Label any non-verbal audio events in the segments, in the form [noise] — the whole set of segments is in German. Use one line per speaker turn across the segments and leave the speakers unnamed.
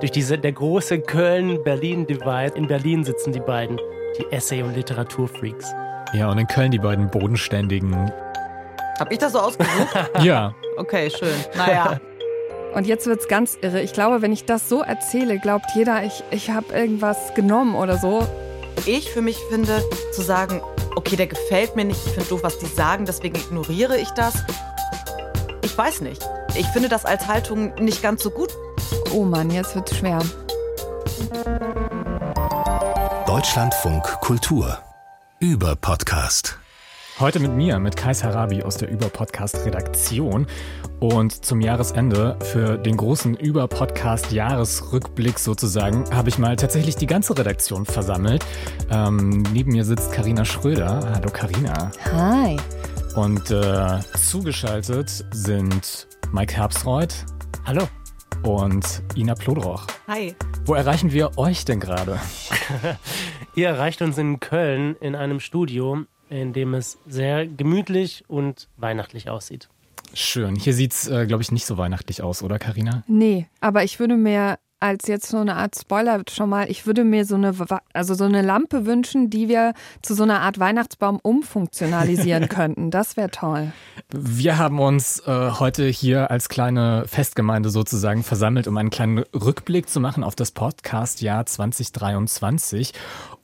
Durch diese, der große Köln-Berlin-Divide. In Berlin sitzen die beiden, die Essay- und Literaturfreaks.
Ja, und in Köln die beiden bodenständigen.
Hab ich das so ausgesucht? [laughs]
ja.
Okay, schön. Naja.
Und jetzt wird's ganz irre. Ich glaube, wenn ich das so erzähle, glaubt jeder, ich, ich habe irgendwas genommen oder so.
Ich für mich finde, zu sagen, okay, der gefällt mir nicht, ich finde doof, was die sagen, deswegen ignoriere ich das. Ich weiß nicht. Ich finde das als Haltung nicht ganz so gut.
Oh Mann, jetzt wird's schwer.
Deutschlandfunk Kultur über Podcast.
Heute mit mir, mit Kais Harabi aus der Über-Podcast-Redaktion. Und zum Jahresende für den großen Über-Podcast-Jahresrückblick sozusagen habe ich mal tatsächlich die ganze Redaktion versammelt. Ähm, neben mir sitzt Karina Schröder. Hallo Karina.
Hi.
Und äh, zugeschaltet sind Mike Herbstreuth.
Hallo.
Und Ina Plodroch.
Hi.
Wo erreichen wir euch denn gerade? [laughs]
Ihr erreicht uns in Köln in einem Studio, in dem es sehr gemütlich und weihnachtlich aussieht.
Schön. Hier sieht es, äh, glaube ich, nicht so weihnachtlich aus, oder Karina?
Nee, aber ich würde mir als jetzt so eine Art Spoiler schon mal, ich würde mir so eine, also so eine Lampe wünschen, die wir zu so einer Art Weihnachtsbaum umfunktionalisieren [laughs] könnten. Das wäre toll.
Wir haben uns äh, heute hier als kleine Festgemeinde sozusagen versammelt, um einen kleinen Rückblick zu machen auf das Podcast-Jahr 2023.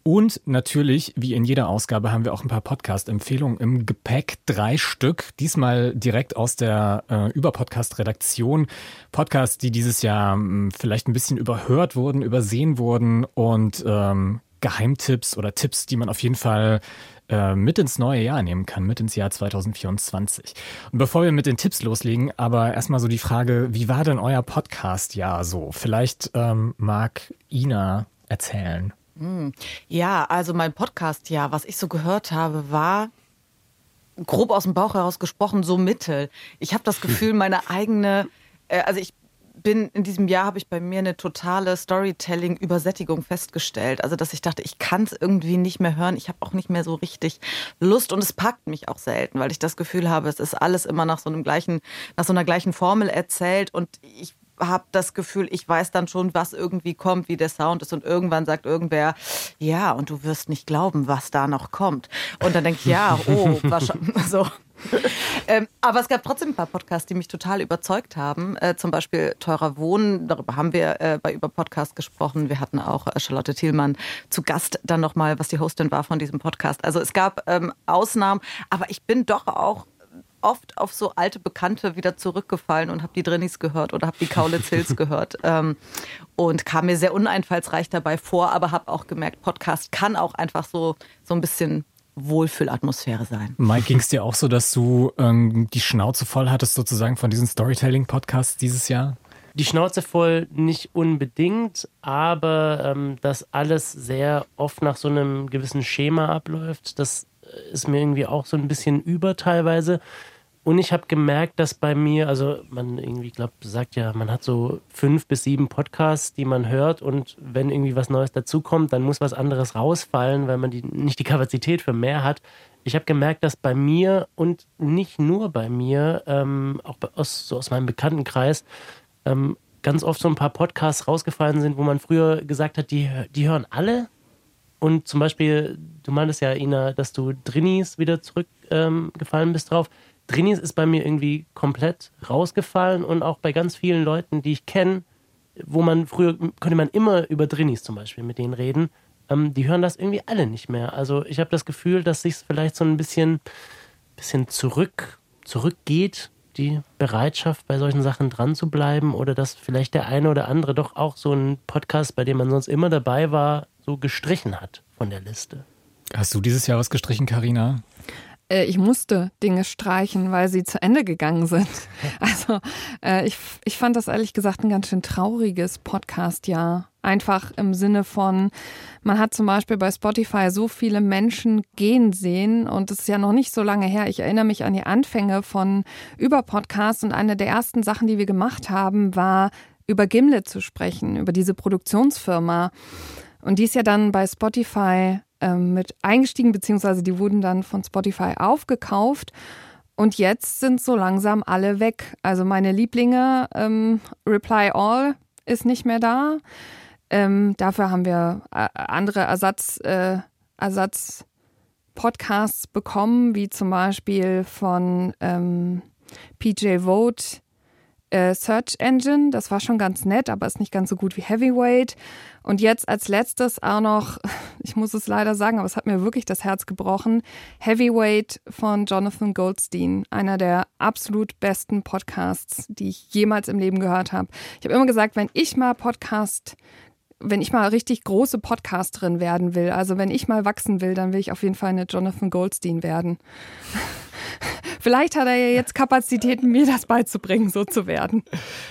Und natürlich, wie in jeder Ausgabe, haben wir auch ein paar Podcast-Empfehlungen im Gepäck. Drei Stück, diesmal direkt aus der äh, Über-Podcast-Redaktion. Podcasts, die dieses Jahr mh, hm, vielleicht ein bisschen überhört wurden, übersehen wurden und ähm, Geheimtipps oder Tipps, die man auf jeden Fall äh, mit ins neue Jahr nehmen kann, mit ins Jahr 2024. Und bevor wir mit den Tipps loslegen, aber erstmal so die Frage, wie war denn euer Podcast-Jahr so? Vielleicht ähm, mag Ina erzählen.
Hm. Ja, also mein Podcast, ja, was ich so gehört habe, war grob aus dem Bauch heraus gesprochen so mittel. Ich habe das [laughs] Gefühl, meine eigene, äh, also ich bin in diesem Jahr habe ich bei mir eine totale Storytelling-Übersättigung festgestellt. Also dass ich dachte, ich kann es irgendwie nicht mehr hören. Ich habe auch nicht mehr so richtig Lust und es packt mich auch selten, weil ich das Gefühl habe, es ist alles immer nach so einem gleichen, nach so einer gleichen Formel erzählt und ich habe das Gefühl, ich weiß dann schon, was irgendwie kommt, wie der Sound ist und irgendwann sagt irgendwer, ja, und du wirst nicht glauben, was da noch kommt. Und dann denke ich, ja, oh, [laughs] wahrscheinlich so. ähm, aber es gab trotzdem ein paar Podcasts, die mich total überzeugt haben. Äh, zum Beispiel Teurer Wohnen, darüber haben wir äh, bei Über Podcast gesprochen. Wir hatten auch äh, Charlotte Thielmann zu Gast dann nochmal, was die Hostin war von diesem Podcast. Also es gab ähm, Ausnahmen, aber ich bin doch auch oft auf so alte Bekannte wieder zurückgefallen und habe die Drinnies gehört oder habe die Kaulitz Hills [laughs] gehört ähm, und kam mir sehr uneinfallsreich dabei vor, aber habe auch gemerkt, Podcast kann auch einfach so, so ein bisschen Wohlfühlatmosphäre sein.
Mike, ging es dir auch so, dass du ähm, die Schnauze voll hattest sozusagen von diesen Storytelling-Podcasts dieses Jahr?
Die Schnauze voll nicht unbedingt, aber ähm, dass alles sehr oft nach so einem gewissen Schema abläuft, das ist mir irgendwie auch so ein bisschen über teilweise. Und ich habe gemerkt, dass bei mir, also man irgendwie, glaube sagt ja, man hat so fünf bis sieben Podcasts, die man hört und wenn irgendwie was Neues dazukommt, dann muss was anderes rausfallen, weil man die, nicht die Kapazität für mehr hat. Ich habe gemerkt, dass bei mir und nicht nur bei mir, ähm, auch aus, so aus meinem Bekanntenkreis, ähm, ganz oft so ein paar Podcasts rausgefallen sind, wo man früher gesagt hat, die, die hören alle. Und zum Beispiel, du meintest ja, Ina, dass du Drinis wieder zurückgefallen ähm, bist drauf. Drinis ist bei mir irgendwie komplett rausgefallen und auch bei ganz vielen Leuten, die ich kenne, wo man früher konnte man immer über Drinis zum Beispiel mit denen reden, ähm, die hören das irgendwie alle nicht mehr. Also ich habe das Gefühl, dass sich vielleicht so ein bisschen, bisschen zurück, zurückgeht, die Bereitschaft, bei solchen Sachen dran zu bleiben oder dass vielleicht der eine oder andere doch auch so einen Podcast, bei dem man sonst immer dabei war, so gestrichen hat von der Liste.
Hast du dieses Jahr was gestrichen, Karina?
Äh, ich musste Dinge streichen, weil sie zu Ende gegangen sind. [laughs] Also äh, ich, ich fand das ehrlich gesagt ein ganz schön trauriges Podcast-Jahr. Einfach im Sinne von, man hat zum Beispiel bei Spotify so viele Menschen gehen sehen und es ist ja noch nicht so lange her. Ich erinnere mich an die Anfänge von Über-Podcasts und eine der ersten Sachen, die wir gemacht haben, war über Gimlet zu sprechen, über diese Produktionsfirma. Und die ist ja dann bei Spotify ähm, mit eingestiegen, beziehungsweise die wurden dann von Spotify aufgekauft. Und jetzt sind so langsam alle weg. Also meine Lieblinge, ähm, Reply All, ist nicht mehr da. Ähm, dafür haben wir äh, andere Ersatz, äh, Ersatz-Podcasts bekommen, wie zum Beispiel von ähm, PJ Vote äh, Search Engine. Das war schon ganz nett, aber ist nicht ganz so gut wie Heavyweight. Und jetzt als letztes auch noch, [laughs] ich muss es leider sagen, aber es hat mir wirklich das Herz gebrochen, Heavyweight von Jonathan Goldstein, einer der absolut besten Podcasts, die ich jemals im Leben gehört habe. Ich habe immer gesagt, wenn ich mal Podcast wenn ich mal richtig große Podcasterin werden will, also wenn ich mal wachsen will, dann will ich auf jeden Fall eine Jonathan Goldstein werden. [laughs] Vielleicht hat er ja jetzt Kapazitäten, mir das beizubringen, so zu werden.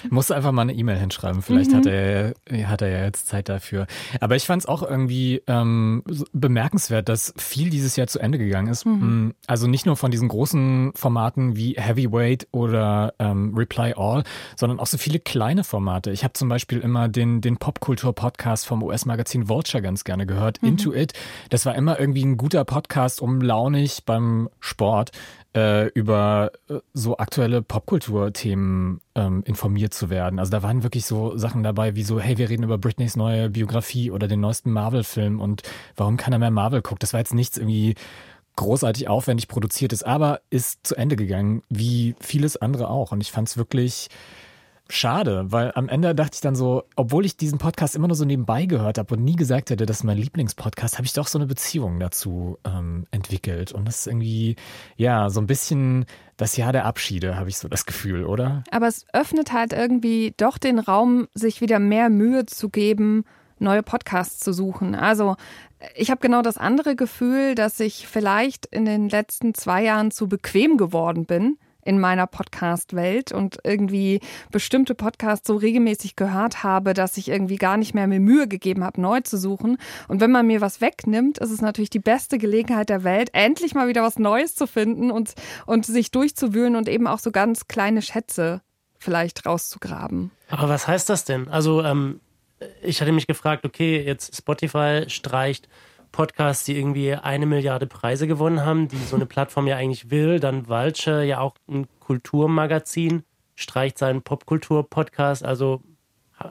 Muss einfach mal eine E-Mail hinschreiben. Vielleicht mhm. hat, er, hat er ja jetzt Zeit dafür. Aber ich fand es auch irgendwie ähm, bemerkenswert, dass viel dieses Jahr zu Ende gegangen ist. Mhm. Mm, also nicht nur von diesen großen Formaten wie Heavyweight oder ähm, Reply All, sondern auch so viele kleine Formate. Ich habe zum Beispiel immer den, den Popkultur-Podcast vom US-Magazin Vulture ganz gerne gehört, mhm. Into It. Das war immer irgendwie ein guter Podcast, um launig beim Sport äh, über äh, so aktuelle Popkulturthemen ähm, informiert zu werden. Also da waren wirklich so Sachen dabei, wie so, hey, wir reden über Britneys neue Biografie oder den neuesten Marvel-Film und warum keiner mehr Marvel guckt. Das war jetzt nichts irgendwie großartig aufwendig produziert ist, aber ist zu Ende gegangen, wie vieles andere auch. Und ich fand es wirklich schade, weil am Ende dachte ich dann so, obwohl ich diesen Podcast immer nur so nebenbei gehört habe und nie gesagt hätte, das ist mein Lieblingspodcast, habe ich doch so eine Beziehung dazu ähm, entwickelt. Und das ist irgendwie, ja, so ein bisschen das Jahr der Abschiede, habe ich so das Gefühl, oder?
Aber es öffnet halt irgendwie doch den Raum, sich wieder mehr Mühe zu geben, neue Podcasts zu suchen. Also ich habe genau das andere Gefühl, dass ich vielleicht in den letzten zwei Jahren zu bequem geworden bin in meiner Podcast-Welt und irgendwie bestimmte Podcasts so regelmäßig gehört habe, dass ich irgendwie gar nicht mehr mir Mühe gegeben habe, neu zu suchen. Und wenn man mir was wegnimmt, ist es natürlich die beste Gelegenheit der Welt, endlich mal wieder was Neues zu finden und, und sich durchzuwühlen und eben auch so ganz kleine Schätze vielleicht rauszugraben.
Aber was heißt das denn? Also, ähm, ich hatte mich gefragt, okay, jetzt Spotify streicht Podcasts, die irgendwie eine Milliarde Preise gewonnen haben, die so eine Plattform ja eigentlich will. Dann Vulture, ja auch ein Kulturmagazin, streicht seinen Popkultur-Podcast. Also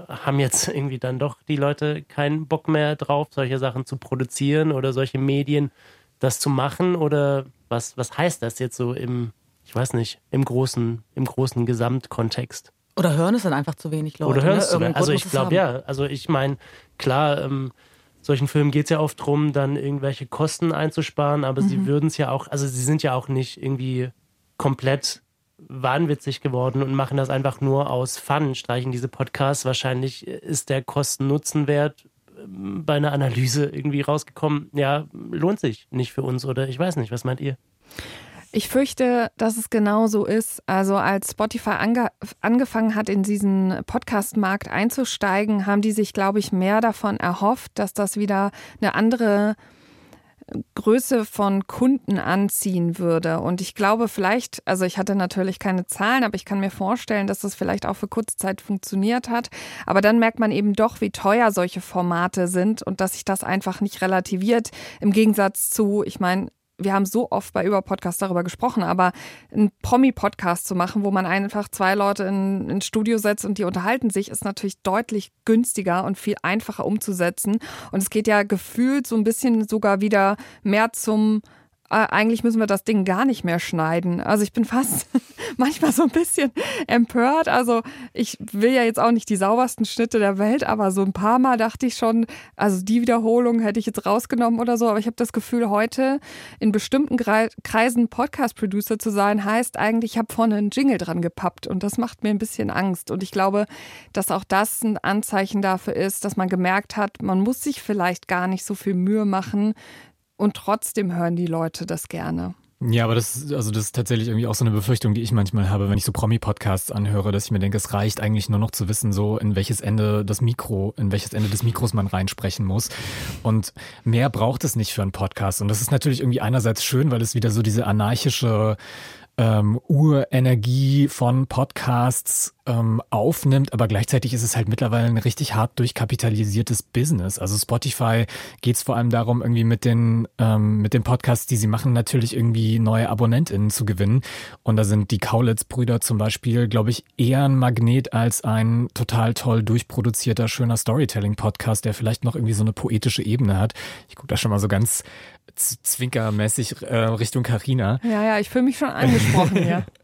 haben jetzt irgendwie dann doch die Leute keinen Bock mehr drauf, solche Sachen zu produzieren oder solche Medien das zu machen? Oder was, was heißt das jetzt so im, ich weiß nicht, im großen, im großen Gesamtkontext?
Oder hören es dann einfach zu wenig Leute?
Oder hören ne? es zu wenig. Also ich glaube ja. Also ich meine, klar, ähm, solchen Filmen geht es ja oft darum, dann irgendwelche Kosten einzusparen, aber mhm. sie würden es ja auch, also sie sind ja auch nicht irgendwie komplett wahnwitzig geworden und machen das einfach nur aus Fun, streichen diese Podcasts. Wahrscheinlich ist der Kosten-Nutzen-Wert ähm, bei einer Analyse irgendwie rausgekommen, ja, lohnt sich nicht für uns oder ich weiß nicht, was meint ihr?
Ich fürchte, dass es genau so ist. Also als Spotify ange angefangen hat, in diesen Podcast-Markt einzusteigen, haben die sich, glaube ich, mehr davon erhofft, dass das wieder eine andere Größe von Kunden anziehen würde. Und ich glaube vielleicht, also ich hatte natürlich keine Zahlen, aber ich kann mir vorstellen, dass das vielleicht auch für kurze Zeit funktioniert hat. Aber dann merkt man eben doch, wie teuer solche Formate sind und dass sich das einfach nicht relativiert. Im Gegensatz zu, ich meine, wir haben so oft bei Über-Podcast darüber gesprochen, aber einen Promi-Podcast zu machen, wo man einfach zwei Leute in, ins Studio setzt und die unterhalten sich, ist natürlich deutlich günstiger und viel einfacher umzusetzen. Und es geht ja gefühlt so ein bisschen sogar wieder mehr zum eigentlich müssen wir das Ding gar nicht mehr schneiden. Also ich bin fast [laughs] manchmal so ein bisschen empört. Also ich will ja jetzt auch nicht die saubersten Schnitte der Welt, aber so ein paar Mal dachte ich schon, also die Wiederholung hätte ich jetzt rausgenommen oder so. Aber ich habe das Gefühl, heute in bestimmten Kreisen Podcast-Producer zu sein, heißt eigentlich, ich habe vorne einen Jingle dran gepappt und das macht mir ein bisschen Angst. Und ich glaube, dass auch das ein Anzeichen dafür ist, dass man gemerkt hat, man muss sich vielleicht gar nicht so viel Mühe machen, und trotzdem hören die Leute das gerne.
Ja, aber das, also das ist tatsächlich irgendwie auch so eine Befürchtung, die ich manchmal habe, wenn ich so Promi-Podcasts anhöre, dass ich mir denke, es reicht eigentlich nur noch zu wissen, so in welches Ende das Mikro, in welches Ende des Mikros man reinsprechen muss. Und mehr braucht es nicht für einen Podcast. Und das ist natürlich irgendwie einerseits schön, weil es wieder so diese anarchische ähm, Urenergie von Podcasts ähm, aufnimmt, aber gleichzeitig ist es halt mittlerweile ein richtig hart durchkapitalisiertes Business. Also Spotify geht es vor allem darum, irgendwie mit den, ähm, mit den Podcasts, die sie machen, natürlich irgendwie neue AbonnentInnen zu gewinnen. Und da sind die Kaulitz-Brüder zum Beispiel, glaube ich, eher ein Magnet als ein total toll durchproduzierter, schöner Storytelling-Podcast, der vielleicht noch irgendwie so eine poetische Ebene hat. Ich gucke da schon mal so ganz zwinkermäßig äh, Richtung Karina.
Ja, ja, ich fühle mich schon angesprochen, ja. [laughs]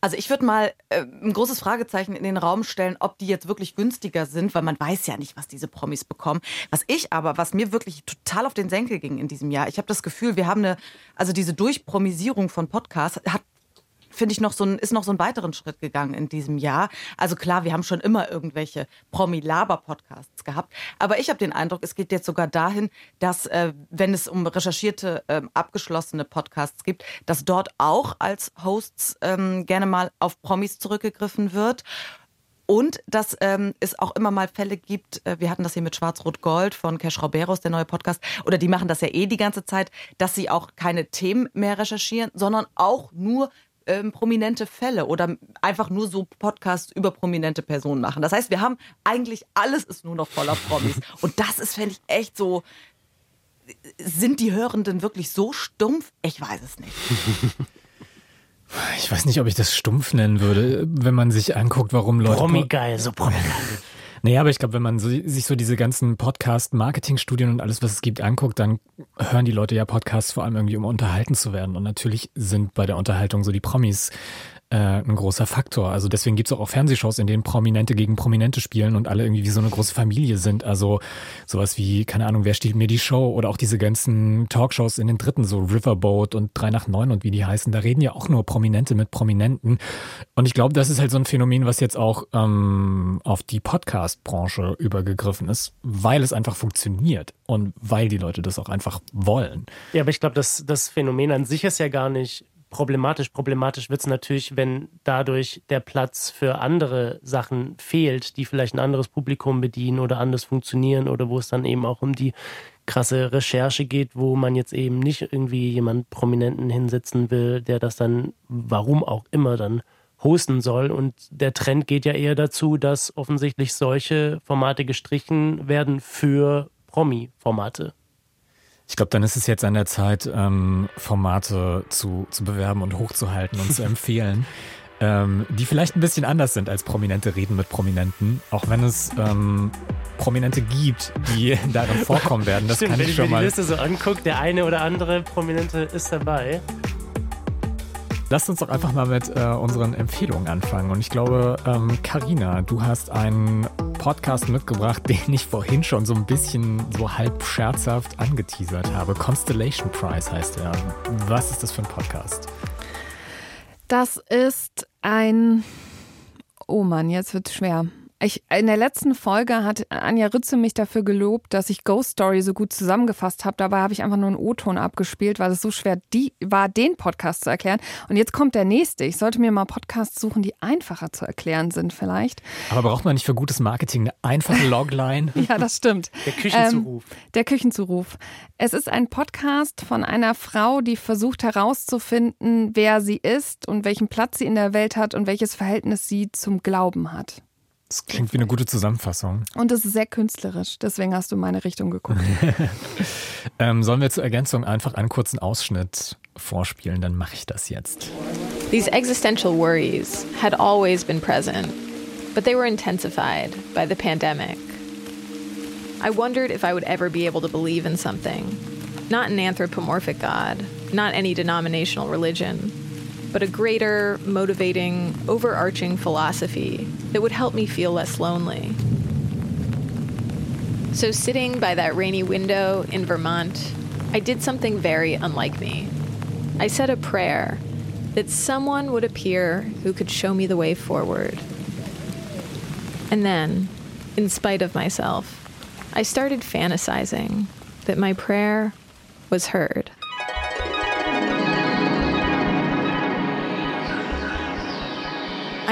Also ich würde mal äh, ein großes Fragezeichen in den Raum stellen, ob die jetzt wirklich günstiger sind, weil man weiß ja nicht, was diese Promis bekommen. Was ich aber, was mir wirklich total auf den Senkel ging in diesem Jahr, ich habe das Gefühl, wir haben eine, also diese Durchpromisierung von Podcasts hat finde ich, noch so ein, ist noch so einen weiteren Schritt gegangen in diesem Jahr. Also klar, wir haben schon immer irgendwelche Promi-Laber-Podcasts gehabt. Aber ich habe den Eindruck, es geht jetzt sogar dahin, dass, äh, wenn es um recherchierte, äh, abgeschlossene Podcasts gibt, dass dort auch als Hosts ähm, gerne mal auf Promis zurückgegriffen wird. Und dass ähm, es auch immer mal Fälle gibt, äh, wir hatten das hier mit Schwarz-Rot-Gold von Cash Roberos, der neue Podcast, oder die machen das ja eh die ganze Zeit, dass sie auch keine Themen mehr recherchieren, sondern auch nur ähm, prominente Fälle oder einfach nur so Podcasts über prominente Personen machen. Das heißt, wir haben eigentlich alles ist nur noch voller Promis. [laughs] Und das ist, fände ich, echt so. Sind die Hörenden wirklich so stumpf? Ich weiß es nicht.
Ich weiß nicht, ob ich das stumpf nennen würde, wenn man sich anguckt, warum Leute.
Promi-geil, so promi-geil.
Naja, aber ich glaube, wenn man so, sich so diese ganzen Podcast-Marketing-Studien und alles, was es gibt, anguckt, dann hören die Leute ja Podcasts vor allem irgendwie, um unterhalten zu werden. Und natürlich sind bei der Unterhaltung so die Promis äh, ein großer Faktor. Also deswegen gibt es auch, auch Fernsehshows, in denen Prominente gegen Prominente spielen und alle irgendwie wie so eine große Familie sind. Also sowas wie, keine Ahnung, wer stiehlt mir die Show oder auch diese ganzen Talkshows in den dritten, so Riverboat und 3 nach 9 und wie die heißen, da reden ja auch nur Prominente mit Prominenten. Und ich glaube, das ist halt so ein Phänomen, was jetzt auch ähm, auf die Podcast-Branche übergegriffen ist, weil es einfach funktioniert und weil die Leute das auch einfach wollen.
Ja, aber ich glaube, das, das Phänomen an sich ist ja gar nicht problematisch. Problematisch wird es natürlich, wenn dadurch der Platz für andere Sachen fehlt, die vielleicht ein anderes Publikum bedienen oder anders funktionieren oder wo es dann eben auch um die krasse Recherche geht, wo man jetzt eben nicht irgendwie jemand Prominenten hinsetzen will, der das dann, warum auch immer, dann hosten soll. Und der Trend geht ja eher dazu, dass offensichtlich solche Formate gestrichen werden für Promi-Formate.
Ich glaube, dann ist es jetzt an der Zeit, ähm, Formate zu, zu bewerben und hochzuhalten und zu [laughs] empfehlen, ähm, die vielleicht ein bisschen anders sind als prominente Reden mit Prominenten, auch wenn es ähm, Prominente gibt, die [laughs] darin vorkommen werden. Das
Stimmt,
kann
wenn
ich schon
mir
mal.
die Liste so anguckt, der eine oder andere Prominente ist dabei.
Lasst uns doch einfach mal mit äh, unseren Empfehlungen anfangen. Und ich glaube, Karina, ähm, du hast einen Podcast mitgebracht, [laughs] den ich vorhin schon so ein bisschen so halb scherzhaft angeteasert habe. Constellation Prize heißt er. Was ist das für ein Podcast?
Das ist ein. Oh Mann, jetzt wird's schwer. Ich, in der letzten Folge hat Anja Ritze mich dafür gelobt, dass ich Ghost Story so gut zusammengefasst habe. Dabei habe ich einfach nur einen O-Ton abgespielt, weil es so schwer die, war, den Podcast zu erklären. Und jetzt kommt der nächste. Ich sollte mir mal Podcasts suchen, die einfacher zu erklären sind vielleicht.
Aber braucht man nicht für gutes Marketing eine einfache [laughs] Logline?
ja, das stimmt.
Der Küchenzuruf.
Ähm, der Küchenzuruf. Es ist ein Podcast von einer Frau, die versucht herauszufinden, wer sie ist und welchen Platz sie in der Welt hat und welches Verhältnis sie zum Glauben hat.
Das klingt wie eine gute Zusammenfassung.
Und es ist sehr künstlerisch, deswegen hast du in meine Richtung geguckt. [laughs]
ähm, sollen wir zur Ergänzung einfach einen kurzen Ausschnitt vorspielen, dann mache ich das jetzt.
These existential worries had always been present, but they were intensified by the pandemic. I wondered if I would ever be able to believe in something. Not an anthropomorphic God, not any denominational religion but a greater, motivating, overarching philosophy that would help me feel less lonely. So, sitting by that rainy window in Vermont, I did something very unlike me. I said a prayer that someone would appear who could show me the way forward. And then, in spite of myself, I started fantasizing that my prayer was heard.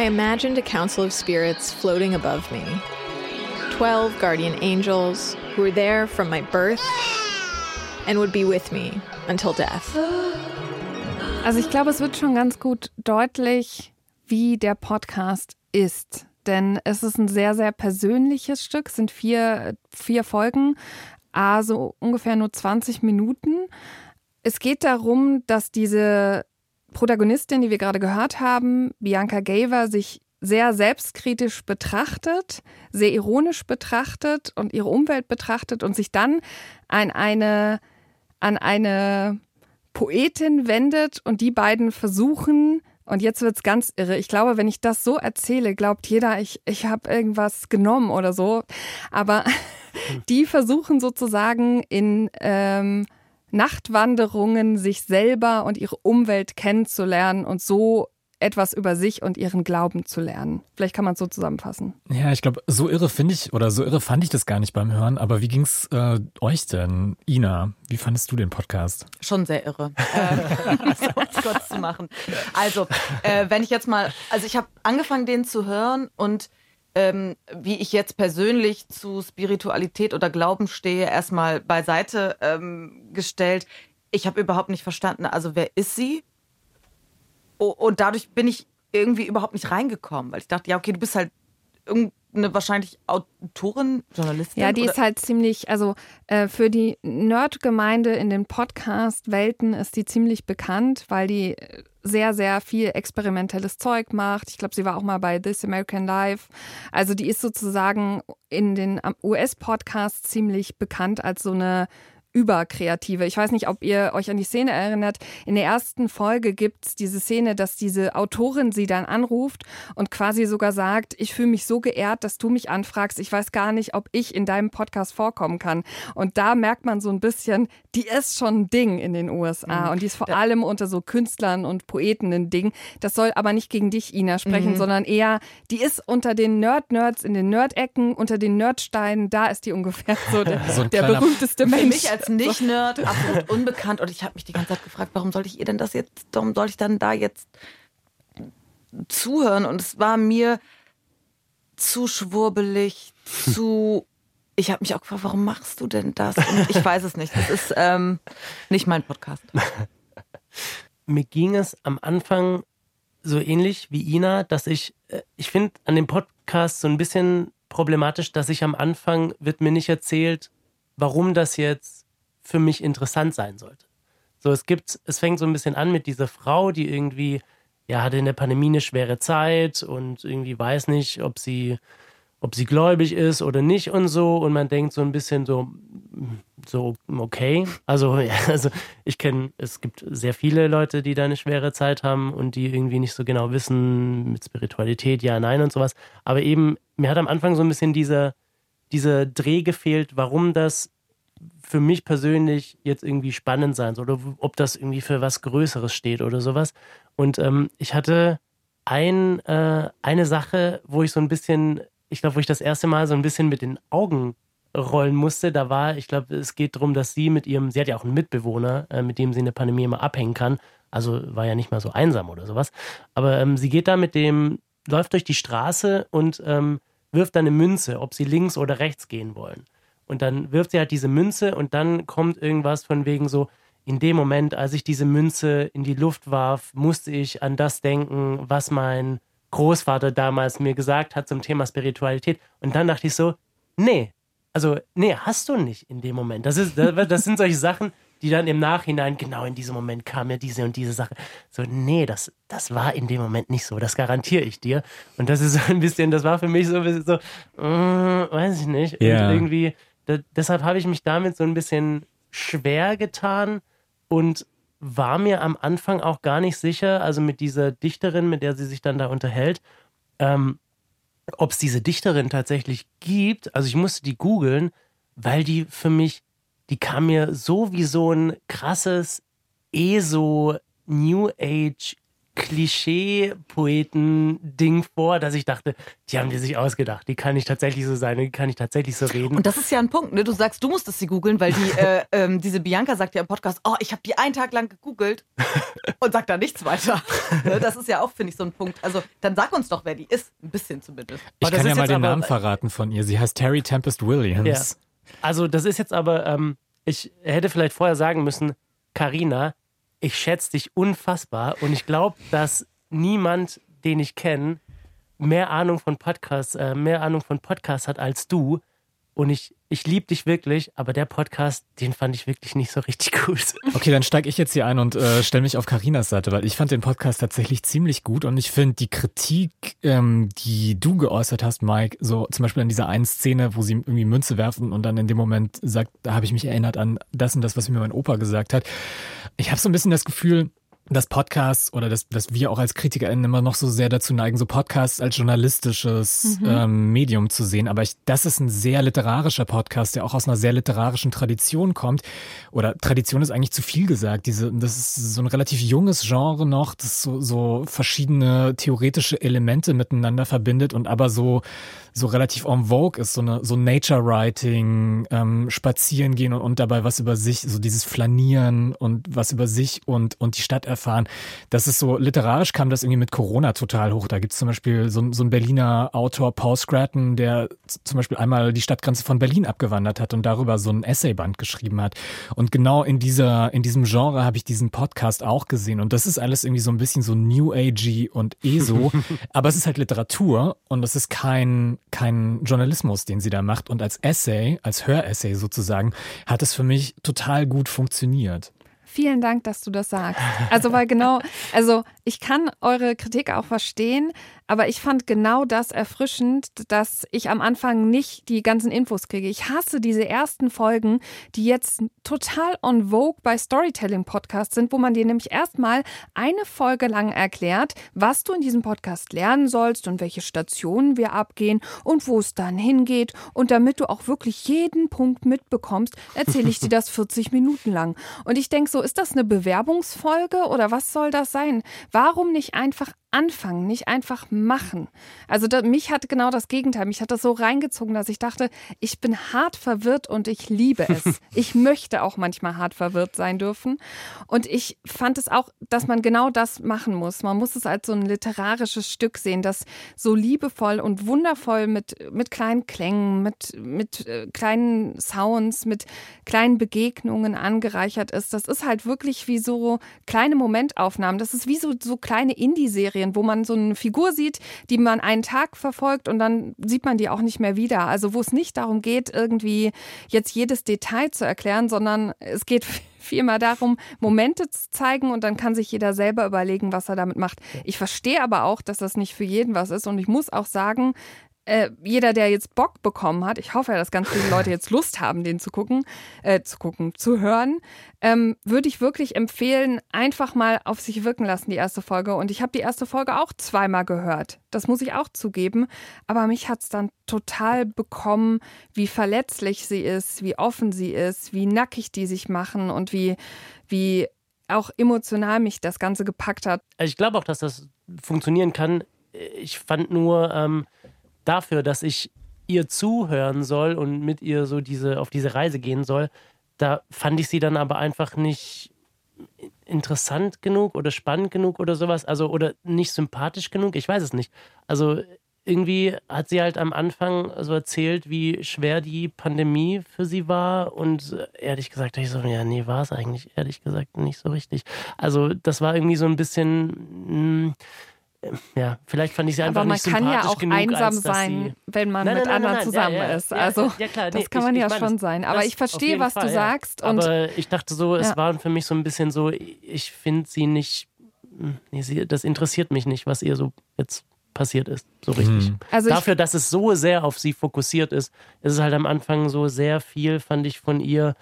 I imagined a council of spirits floating above me. Twelve guardian angels who were there from my birth and would be with me until death.
Also ich glaube, es wird schon ganz gut deutlich, wie der Podcast ist. Denn es ist ein sehr, sehr persönliches Stück, es sind vier, vier Folgen, also ungefähr nur 20 Minuten. Es geht darum, dass diese Protagonistin, die wir gerade gehört haben, Bianca Gaver, sich sehr selbstkritisch betrachtet, sehr ironisch betrachtet und ihre Umwelt betrachtet und sich dann an eine, an eine Poetin wendet und die beiden versuchen, und jetzt wird's ganz irre. Ich glaube, wenn ich das so erzähle, glaubt jeder, ich, ich habe irgendwas genommen oder so. Aber [laughs] die versuchen sozusagen in ähm, Nachtwanderungen sich selber und ihre Umwelt kennenzulernen und so etwas über sich und ihren Glauben zu lernen. Vielleicht kann man es so zusammenfassen.
Ja, ich glaube, so irre finde ich oder so irre fand ich das gar nicht beim Hören. Aber wie ging's äh, euch denn, Ina? Wie fandest du den Podcast?
Schon sehr irre, [laughs] äh, so kurz zu machen. Also, äh, wenn ich jetzt mal, also ich habe angefangen, den zu hören und ähm, wie ich jetzt persönlich zu Spiritualität oder Glauben stehe, erstmal beiseite ähm, gestellt. Ich habe überhaupt nicht verstanden, also wer ist sie? und dadurch bin ich irgendwie überhaupt nicht reingekommen, weil ich dachte, ja, okay, du bist halt irgendeine wahrscheinlich Autorin, Journalistin.
Ja, die oder? ist halt ziemlich, also äh, für die Nerd-Gemeinde in den Podcast-Welten ist die ziemlich bekannt, weil die sehr, sehr viel experimentelles Zeug macht. Ich glaube, sie war auch mal bei This American Life. Also die ist sozusagen in den US-Podcasts ziemlich bekannt als so eine überkreative. Ich weiß nicht, ob ihr euch an die Szene erinnert. In der ersten Folge gibt es diese Szene, dass diese Autorin sie dann anruft und quasi sogar sagt, ich fühle mich so geehrt, dass du mich anfragst. Ich weiß gar nicht, ob ich in deinem Podcast vorkommen kann. Und da merkt man so ein bisschen, die ist schon ein Ding in den USA. Mhm. Und die ist vor ja. allem unter so Künstlern und Poeten ein Ding. Das soll aber nicht gegen dich, Ina, sprechen, mhm. sondern eher, die ist unter den Nerd-Nerds, in den Nerd-Ecken, unter den Nerdsteinen, da ist die ungefähr so der, [laughs] so der berühmteste Mensch
als Nicht-Nerd absolut [laughs] unbekannt und ich habe mich die ganze Zeit gefragt, warum soll ich ihr denn das jetzt, warum soll ich dann da jetzt zuhören? Und es war mir zu schwurbelig, zu. [laughs] Ich habe mich auch gefragt, warum machst du denn das? Und ich weiß es nicht. Das ist ähm, nicht mein Podcast. [laughs]
Mir ging es am Anfang so ähnlich wie Ina, dass ich, äh, ich finde an dem Podcast so ein bisschen problematisch, dass ich am Anfang wird mir nicht erzählt, warum das jetzt für mich interessant sein sollte. So, es gibt, es fängt so ein bisschen an mit dieser Frau, die irgendwie, ja, hatte in der Pandemie eine schwere Zeit und irgendwie weiß nicht, ob sie, ob sie gläubig ist oder nicht und so. Und man denkt so ein bisschen so, so, okay. Also, [laughs] ja, also ich kenne, es gibt sehr viele Leute, die da eine schwere Zeit haben und die irgendwie nicht so genau wissen mit Spiritualität, ja, nein und sowas. Aber eben, mir hat am Anfang so ein bisschen dieser, dieser Dreh gefehlt, warum das für mich persönlich jetzt irgendwie spannend sein soll oder ob das irgendwie für was Größeres steht oder sowas. Und ähm, ich hatte ein, äh, eine Sache, wo ich so ein bisschen, ich glaube, wo ich das erste Mal so ein bisschen mit den Augen rollen musste. Da war, ich glaube, es geht darum, dass sie mit ihrem, sie hat ja auch einen Mitbewohner, äh, mit dem sie in der Pandemie immer abhängen kann. Also war ja nicht mal so einsam oder sowas. Aber ähm, sie geht da mit dem, läuft durch die Straße und ähm, wirft dann eine Münze, ob sie links oder rechts gehen wollen. Und dann wirft sie halt diese Münze und dann kommt irgendwas von wegen so, in dem Moment, als ich diese Münze in die Luft warf, musste ich an das denken, was mein Großvater damals mir gesagt hat zum Thema Spiritualität. Und dann dachte ich so, nee, also nee, hast du nicht in dem Moment. Das, ist, das sind solche Sachen, die dann im Nachhinein, genau in diesem Moment kam mir diese und diese Sache. So, nee, das, das war in dem Moment nicht so, das garantiere ich dir. Und das ist so ein bisschen, das war für mich so ein bisschen so, äh, weiß ich nicht. Yeah. Irgendwie, da, deshalb habe ich mich damit so ein bisschen schwer getan und war mir am Anfang auch gar nicht sicher, also mit dieser Dichterin, mit der sie sich dann da unterhält, ähm, ob es diese Dichterin tatsächlich gibt. Also ich musste die googeln, weil die für mich, die kam mir so wie so ein krasses ESO New Age Klischee-Poeten-Ding vor, dass ich dachte, die haben die sich ausgedacht. Die kann nicht tatsächlich so sein, die kann nicht tatsächlich so reden.
Und das ist ja ein Punkt, ne? Du sagst, du musstest sie googeln, weil die, äh, [laughs] ähm, diese Bianca sagt ja im Podcast, oh, ich habe die einen Tag lang gegoogelt und sagt da nichts weiter. [laughs] Ne, das ist ja auch, finde ich, so ein Punkt. Also, dann sag uns doch, wer die ist. Ein bisschen zumindest.
Ich kann ja mal den Namen verraten von ihr. Sie heißt Terry Tempest Williams. Ja.
Also, das ist jetzt aber, ähm, ich hätte vielleicht vorher sagen müssen, Carina, ich schätze dich unfassbar und ich glaube, dass niemand, den ich kenne, mehr Ahnung von Podcasts, äh, mehr Ahnung von Podcasts hat als du. Und ich, ich liebe dich wirklich, aber der Podcast, den fand ich wirklich nicht so richtig [laughs] gut.
Okay, dann steige ich jetzt hier ein und äh, stelle mich auf Karinas Seite, weil ich fand den Podcast tatsächlich ziemlich gut und ich finde die Kritik, ähm, die du geäußert hast, Mike, so zum Beispiel an dieser einen Szene, wo sie irgendwie Münze werfen und dann in dem Moment sagt, da habe ich mich erinnert an das und das, was mir mein Opa gesagt hat. Ich habe so ein bisschen das Gefühl, dass Podcasts oder dass, dass wir auch als KritikerInnen immer noch so sehr dazu neigen, so Podcasts als journalistisches mhm. ähm, Medium zu sehen. Aber ich, das ist ein sehr literarischer Podcast, der auch aus einer sehr literarischen Tradition kommt. Oder Tradition ist eigentlich zu viel gesagt. Diese, das ist so ein relativ junges Genre noch, das so, so verschiedene theoretische Elemente miteinander verbindet und aber so so relativ en vogue ist, so eine so Nature Writing, ähm, spazieren gehen und, und dabei was über sich, so dieses Flanieren und was über sich und und die Stadt erfahren. Das ist so literarisch kam das irgendwie mit Corona total hoch. Da gibt's zum Beispiel so, so ein Berliner Autor Paul Scratton, der zum Beispiel einmal die Stadtgrenze von Berlin abgewandert hat und darüber so ein Essayband geschrieben hat. Und genau in dieser in diesem Genre habe ich diesen Podcast auch gesehen und das ist alles irgendwie so ein bisschen so New Agey und ESO, [laughs] aber es ist halt Literatur und es ist kein kein Journalismus, den sie da macht. Und als Essay, als Höressay sozusagen, hat es für mich total gut funktioniert.
Vielen Dank, dass du das sagst. Also, weil genau, also ich kann eure Kritik auch verstehen, aber ich fand genau das erfrischend, dass ich am Anfang nicht die ganzen Infos kriege. Ich hasse diese ersten Folgen, die jetzt total on vogue bei Storytelling-Podcasts sind, wo man dir nämlich erstmal eine Folge lang erklärt, was du in diesem Podcast lernen sollst und welche Stationen wir abgehen und wo es dann hingeht. Und damit du auch wirklich jeden Punkt mitbekommst, erzähle ich dir das [laughs] 40 Minuten lang. Und ich denke so, ist das eine Bewerbungsfolge oder was soll das sein? Warum nicht einfach anfangen, nicht einfach machen. Also da, mich hat genau das Gegenteil. Mich hat das so reingezogen, dass ich dachte, ich bin hart verwirrt und ich liebe es. [laughs] ich möchte auch manchmal hart verwirrt sein dürfen. Und ich fand es auch, dass man genau das machen muss. Man muss es als so ein literarisches Stück sehen, das so liebevoll und wundervoll mit, mit kleinen Klängen, mit, mit äh, kleinen Sounds, mit kleinen Begegnungen angereichert ist. Das ist halt wirklich wie so kleine Momentaufnahmen. Das ist wie so, so kleine Indie-Serien Serien, wo man so eine Figur sieht, die man einen Tag verfolgt und dann sieht man die auch nicht mehr wieder. Also wo es nicht darum geht, irgendwie jetzt jedes Detail zu erklären, sondern es geht [laughs] vielmehr darum, Momente zu zeigen und dann kann sich jeder selber überlegen, was er damit macht. Ich verstehe aber auch, dass das nicht für jeden was ist und ich muss auch sagen, äh, jeder, der jetzt Bock bekommen hat, ich hoffe ja, dass ganz viele Leute jetzt Lust haben, den zu gucken, äh, zu gucken, zu hören, ähm, würde ich wirklich empfehlen, einfach mal auf sich wirken lassen, die erste Folge. Und ich habe die erste Folge auch zweimal gehört. Das muss ich auch zugeben. Aber mich hat es dann total bekommen, wie verletzlich sie ist, wie offen sie ist, wie nackig die sich machen und wie, wie auch emotional mich das Ganze gepackt hat.
Also ich glaube auch, dass das funktionieren kann. Ich fand nur, ähm, dafür, dass ich ihr zuhören soll und mit ihr so diese auf diese Reise gehen soll, da fand ich sie dann aber einfach nicht interessant genug oder spannend genug oder sowas, also oder nicht sympathisch genug, ich weiß es nicht. Also irgendwie hat sie halt am Anfang so erzählt, wie schwer die Pandemie für sie war und ehrlich gesagt, ich so, ja, nee, war es eigentlich ehrlich gesagt nicht so richtig. Also das war irgendwie so ein bisschen mh, hm, ja, vielleicht fand ich sie einfach
Aber man
nicht
kann ja auch
genug,
einsam sein, wenn man
nein,
mit
nein,
anderen
nein,
zusammen
ja, ja,
ist. Also
ja, klar,
das
nee,
kann man
ich,
ja
ich
schon sein. Aber
das
ich verstehe, was
Fall,
du sagst. Und
Aber ich dachte so, es waren für mich so ein bisschen so, ich finde sie nicht, nee, sie, das interessiert mich nicht, was ihr so jetzt passiert ist, so richtig.
Mhm.
Also
Dafür, dass es so sehr auf sie fokussiert ist, ist es halt am Anfang so sehr viel, fand ich von ihr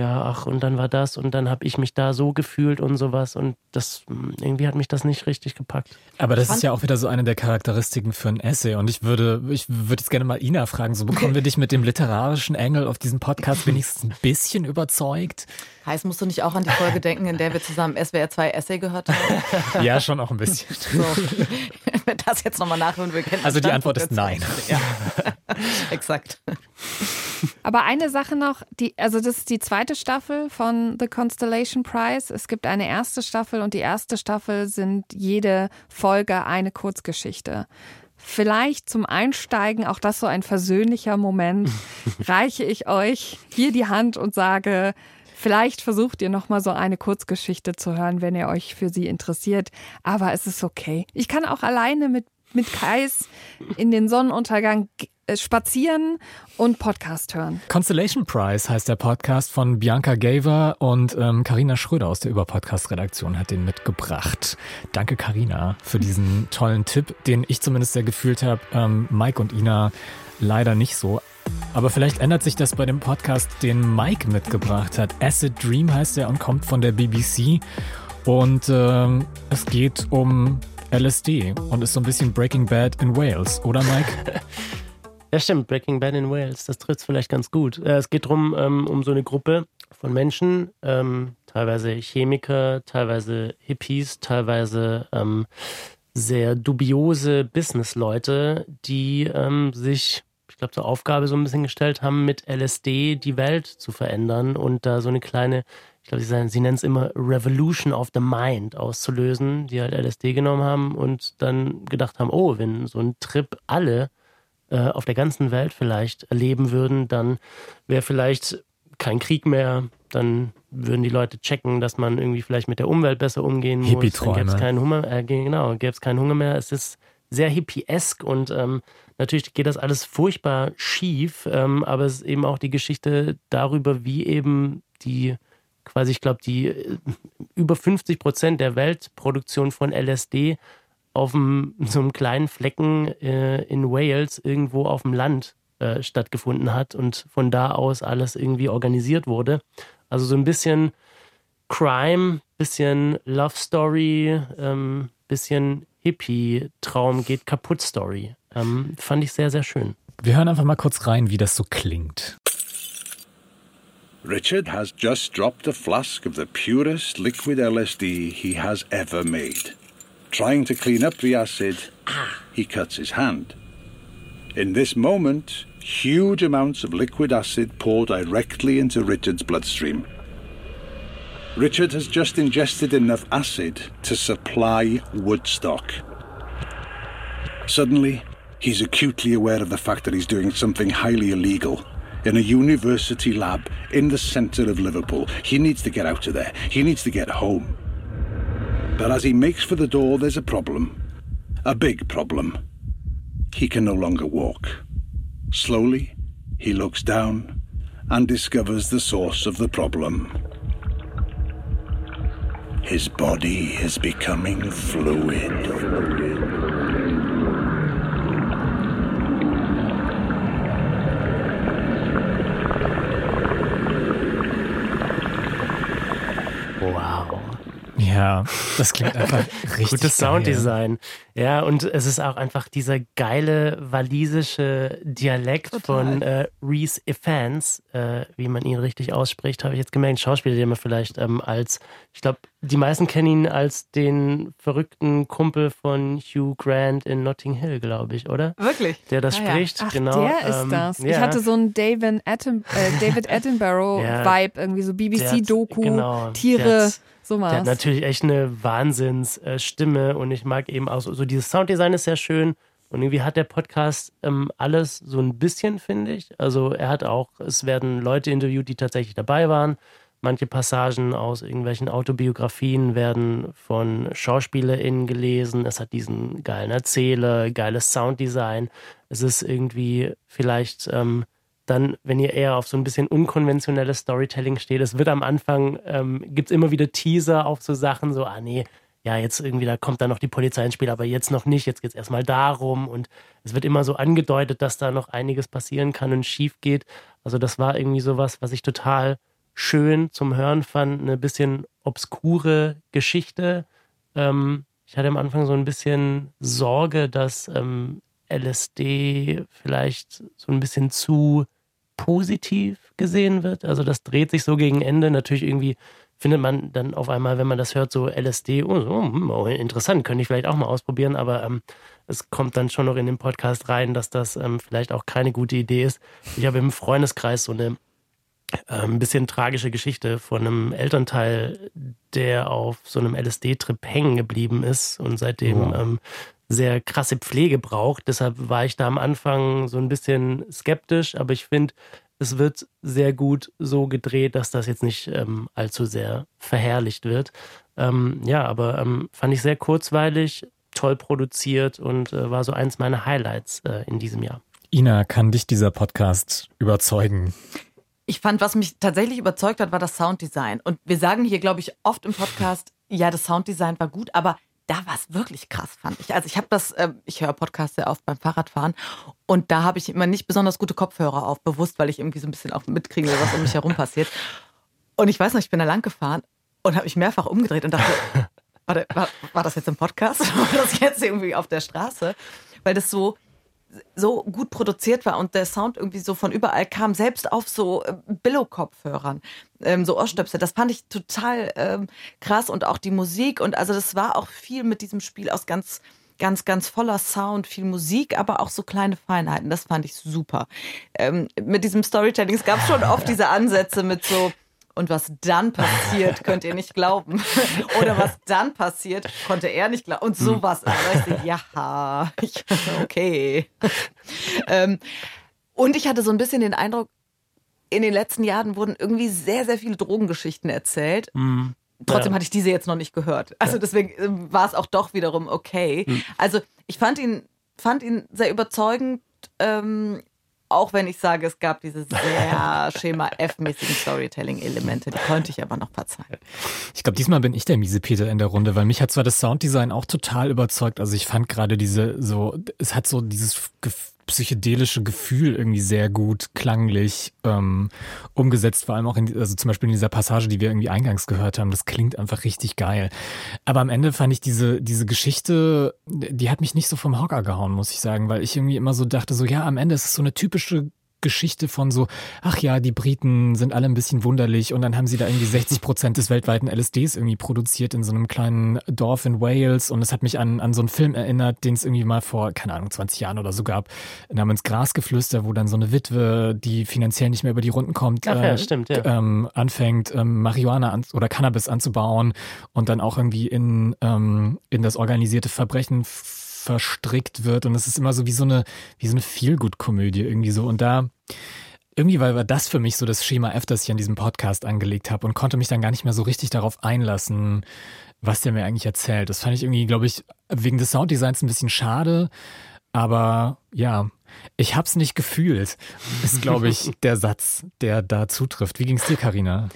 ja, ach, und dann war das und dann habe ich mich da so gefühlt und sowas und das, hm, irgendwie hat mich das nicht richtig gepackt.
Aber das ist ja auch wieder so eine der Charakteristiken für ein Essay und ich würde, ich würde jetzt gerne mal Ina fragen, so bekommen wir [laughs] dich mit dem literarischen Engel auf diesem Podcast wenigstens ein bisschen überzeugt?
Heißt, musst du nicht auch an die Folge denken, in der wir zusammen SWR 2 Essay gehört haben? [laughs]
Ja, schon auch ein bisschen.
So. [laughs] Wenn wir das jetzt nochmal nachhören, wir kennen
Also die Antwort ist nein.
Ja, exakt.
Aber eine Sache noch, die, also das ist die zweite Staffel von The Constellation Prize. Es gibt eine erste Staffel und die erste Staffel sind jede Folge eine Kurzgeschichte. Vielleicht zum Einsteigen, auch das so ein versöhnlicher Moment, [laughs] reiche ich euch hier die Hand und sage, Vielleicht versucht ihr nochmal so eine Kurzgeschichte zu hören, wenn ihr euch für sie interessiert. Aber es ist okay. Ich kann auch alleine mit, mit Kais in den Sonnenuntergang spazieren und Podcast hören.
Constellation Prize heißt der Podcast von Bianca Gaver und Karina ähm, Schröder aus der Überpodcast-Redaktion hat den mitgebracht. Danke Karina für diesen tollen Tipp, den ich zumindest sehr gefühlt habe. Ähm, Mike und Ina leider nicht so. Aber vielleicht ändert sich das bei dem Podcast, den Mike mitgebracht hat. Acid Dream heißt er und kommt von der BBC. Und ähm, es geht um LSD und ist so ein bisschen Breaking Bad in Wales, oder Mike? [laughs]
Ja, stimmt. Breaking Bad in Wales, das trifft es vielleicht ganz gut. Äh, es geht darum, ähm, um so eine Gruppe von Menschen, ähm, teilweise Chemiker, teilweise Hippies, teilweise ähm, sehr dubiose Businessleute, die sich, ich glaube, zur Aufgabe so ein bisschen gestellt haben, mit LSD die Welt zu verändern und da so eine kleine, ich glaube, sie nennen es immer Revolution of the Mind auszulösen, die halt LSD genommen haben und dann gedacht haben, oh, wenn so ein Trip alle äh, auf der ganzen Welt vielleicht erleben würden, dann wäre vielleicht kein Krieg mehr, dann würden die Leute checken, dass man irgendwie vielleicht mit der Umwelt besser umgehen muss. Dann gäbe es keinen Hunger, äh, genau, gäbe es keinen Hunger mehr. Es ist sehr hippiesk und ähm, natürlich geht das alles furchtbar schief, ähm, aber es ist eben auch die Geschichte darüber, wie eben die quasi, ich glaube, die äh, über 50 Prozent der Weltproduktion von LSD auf einem, so einem kleinen Flecken äh, in Wales irgendwo auf dem Land äh, stattgefunden hat und von da aus alles irgendwie organisiert wurde. Also so ein bisschen Crime, bisschen Love Story, ähm, bisschen Hippie-Traum geht kaputt Story. Ähm, fand ich sehr, sehr schön.
Wir hören einfach mal kurz rein, wie das so klingt.
Richard has just dropped a flask of the purest liquid LSD he has ever made. Trying to clean up the acid, ah. he cuts his hand. In this moment, huge amounts of liquid acid pour directly into Richard's bloodstream. Richard has just ingested enough acid to supply Woodstock. Suddenly, he's acutely aware of the fact that he's doing something highly illegal in a university lab in the centre of Liverpool. He needs to get out of there. He needs to get home. But as he makes for the door, there's a problem. A big problem. He can no longer walk. Slowly, he looks down and discovers the source of the problem. His body is becoming fluid.
Ja, das klingt einfach [laughs] richtig.
Gutes geil. Sounddesign. Ja, und es ist auch einfach dieser geile walisische Dialekt Total. von äh, Reese Evans, äh, wie man ihn richtig ausspricht, habe ich jetzt gemerkt. Schauspieler, den man vielleicht ähm, als, ich glaube, die meisten kennen ihn als den verrückten Kumpel von Hugh Grant in Notting Hill, glaube ich, oder?
Wirklich?
Der das ah, spricht,
ja. Ach,
genau.
Der ist ähm, das. Ja. Ich hatte so einen David, Atten, äh, David [laughs] Attenborough-Vibe, ja. irgendwie so BBC-Doku, genau, Tiere. So
Der hat natürlich echt eine Wahnsinnsstimme und ich mag eben auch so, so dieses Sounddesign ist sehr schön und irgendwie hat der Podcast ähm, alles so ein bisschen, finde ich. Also er hat auch, es werden Leute interviewt, die tatsächlich dabei waren. Manche Passagen aus irgendwelchen Autobiografien werden von SchauspielerInnen gelesen. Es hat diesen geilen Erzähler, geiles Sounddesign. Es ist irgendwie vielleicht ähm, dann, wenn ihr eher auf so ein bisschen unkonventionelles Storytelling steht, es wird am Anfang, ähm, gibt es immer wieder Teaser auf so Sachen, so, ah nee, ja, jetzt irgendwie, da kommt dann noch die Polizei ins Spiel, aber jetzt noch nicht, jetzt geht es erstmal darum und es wird immer so angedeutet, dass da noch einiges passieren kann und schief geht. Also das war irgendwie sowas, was ich total schön zum Hören fand, eine bisschen obskure Geschichte. Ähm, ich hatte am Anfang so ein bisschen Sorge, dass ähm, LSD vielleicht so ein bisschen zu positiv gesehen wird. Also das dreht sich so gegen Ende. Natürlich irgendwie findet man dann auf einmal, wenn man das hört, so LSD, oh, hm, oh interessant, könnte ich vielleicht auch mal ausprobieren, aber ähm, es kommt dann schon noch in den Podcast rein, dass das ähm, vielleicht auch keine gute Idee ist. Ich habe im Freundeskreis so eine ein bisschen tragische Geschichte von einem Elternteil, der auf so einem LSD-Trip hängen geblieben ist und seitdem oh. ähm, sehr krasse Pflege braucht. Deshalb war ich da am Anfang so ein bisschen skeptisch, aber ich finde, es wird sehr gut so gedreht, dass das jetzt nicht ähm, allzu sehr verherrlicht wird. Ähm, ja, aber ähm, fand ich sehr kurzweilig, toll produziert und äh, war so eins meiner Highlights äh, in diesem Jahr.
Ina, kann dich dieser Podcast überzeugen?
Ich fand, was mich tatsächlich überzeugt hat, war das Sounddesign. Und wir sagen hier, glaube ich, oft im Podcast, ja, das Sounddesign war gut, aber da war es wirklich krass, fand ich. Also ich habe das, äh, ich höre Podcasts sehr oft beim Fahrradfahren und da habe ich immer nicht besonders gute Kopfhörer auf, bewusst, weil ich irgendwie so ein bisschen auch mitkriege, was um mich herum passiert. Und ich weiß noch, ich bin da lang gefahren und habe mich mehrfach umgedreht und dachte, [laughs] warte, war, war das jetzt im Podcast? [laughs] War das jetzt irgendwie auf der Straße? Weil das so, so gut produziert war und der Sound irgendwie so von überall kam, selbst auf so äh, Billo-Kopfhörern, ähm, so Ohrstöpsel. Das fand ich total ähm, krass und auch die Musik und also das war auch viel mit diesem Spiel aus ganz ganz, ganz voller Sound, viel Musik, aber auch so kleine Feinheiten. Das fand ich super. Ähm, mit diesem Storytelling, es gab schon oft diese Ansätze mit so, und was dann passiert, [laughs] könnt ihr nicht glauben. Oder was dann passiert, konnte er nicht glauben. Und sowas. Aber ich ja, okay. Ähm, und ich hatte so ein bisschen den Eindruck, in den letzten Jahren wurden irgendwie sehr, sehr viele Drogengeschichten erzählt.
Mhm.
Trotzdem
Ja.
hatte ich diese jetzt noch nicht gehört. Also deswegen ähm, war es auch doch wiederum okay.
Mhm.
Also ich fand ihn, fand ihn sehr überzeugend, ähm, auch wenn ich sage, es gab diese sehr [laughs] Schema F-mäßigen Storytelling-Elemente, die konnte ich aber noch verzeihen.
Ich glaube, diesmal bin ich der miese Peter in der Runde, weil mich hat zwar das Sounddesign auch total überzeugt. Also ich fand gerade diese so, es hat so dieses gef- psychedelische Gefühl irgendwie sehr gut klanglich ähm, umgesetzt, vor allem auch in, also zum Beispiel in dieser Passage, die wir irgendwie eingangs gehört haben. Das klingt einfach richtig geil. Aber am Ende fand ich diese, diese Geschichte, die hat mich nicht so vom Hocker gehauen, muss ich sagen, weil ich irgendwie immer so dachte, so ja, am Ende ist es so eine typische Geschichte von so, ach ja, die Briten sind alle ein bisschen wunderlich und dann haben sie da irgendwie 60 Prozent des weltweiten LSDs irgendwie produziert in so einem kleinen Dorf in Wales und es hat mich an, an so einen Film erinnert, den es irgendwie mal vor, keine Ahnung, 20 Jahren oder so gab, namens Grasgeflüster, wo dann so eine Witwe, die finanziell nicht mehr über die Runden kommt,
Ach ja, stimmt, ja.
ähm, anfängt, ähm, Marihuana an, oder Cannabis anzubauen und dann auch irgendwie in, ähm, in das organisierte Verbrechen verstrickt wird. Und es ist immer so wie so eine, wie so eine Feelgood-Komödie irgendwie so. Und da, irgendwie war, war das für mich so das Schema F, das ich an diesem Podcast angelegt habe und konnte mich dann gar nicht mehr so richtig darauf einlassen, was der mir eigentlich erzählt. Das fand ich irgendwie, glaube ich, wegen des Sounddesigns ein bisschen schade. Aber ja, ich hab's nicht gefühlt, ist, glaube ich, [laughs] der Satz, der da zutrifft. Wie ging's dir, Karina?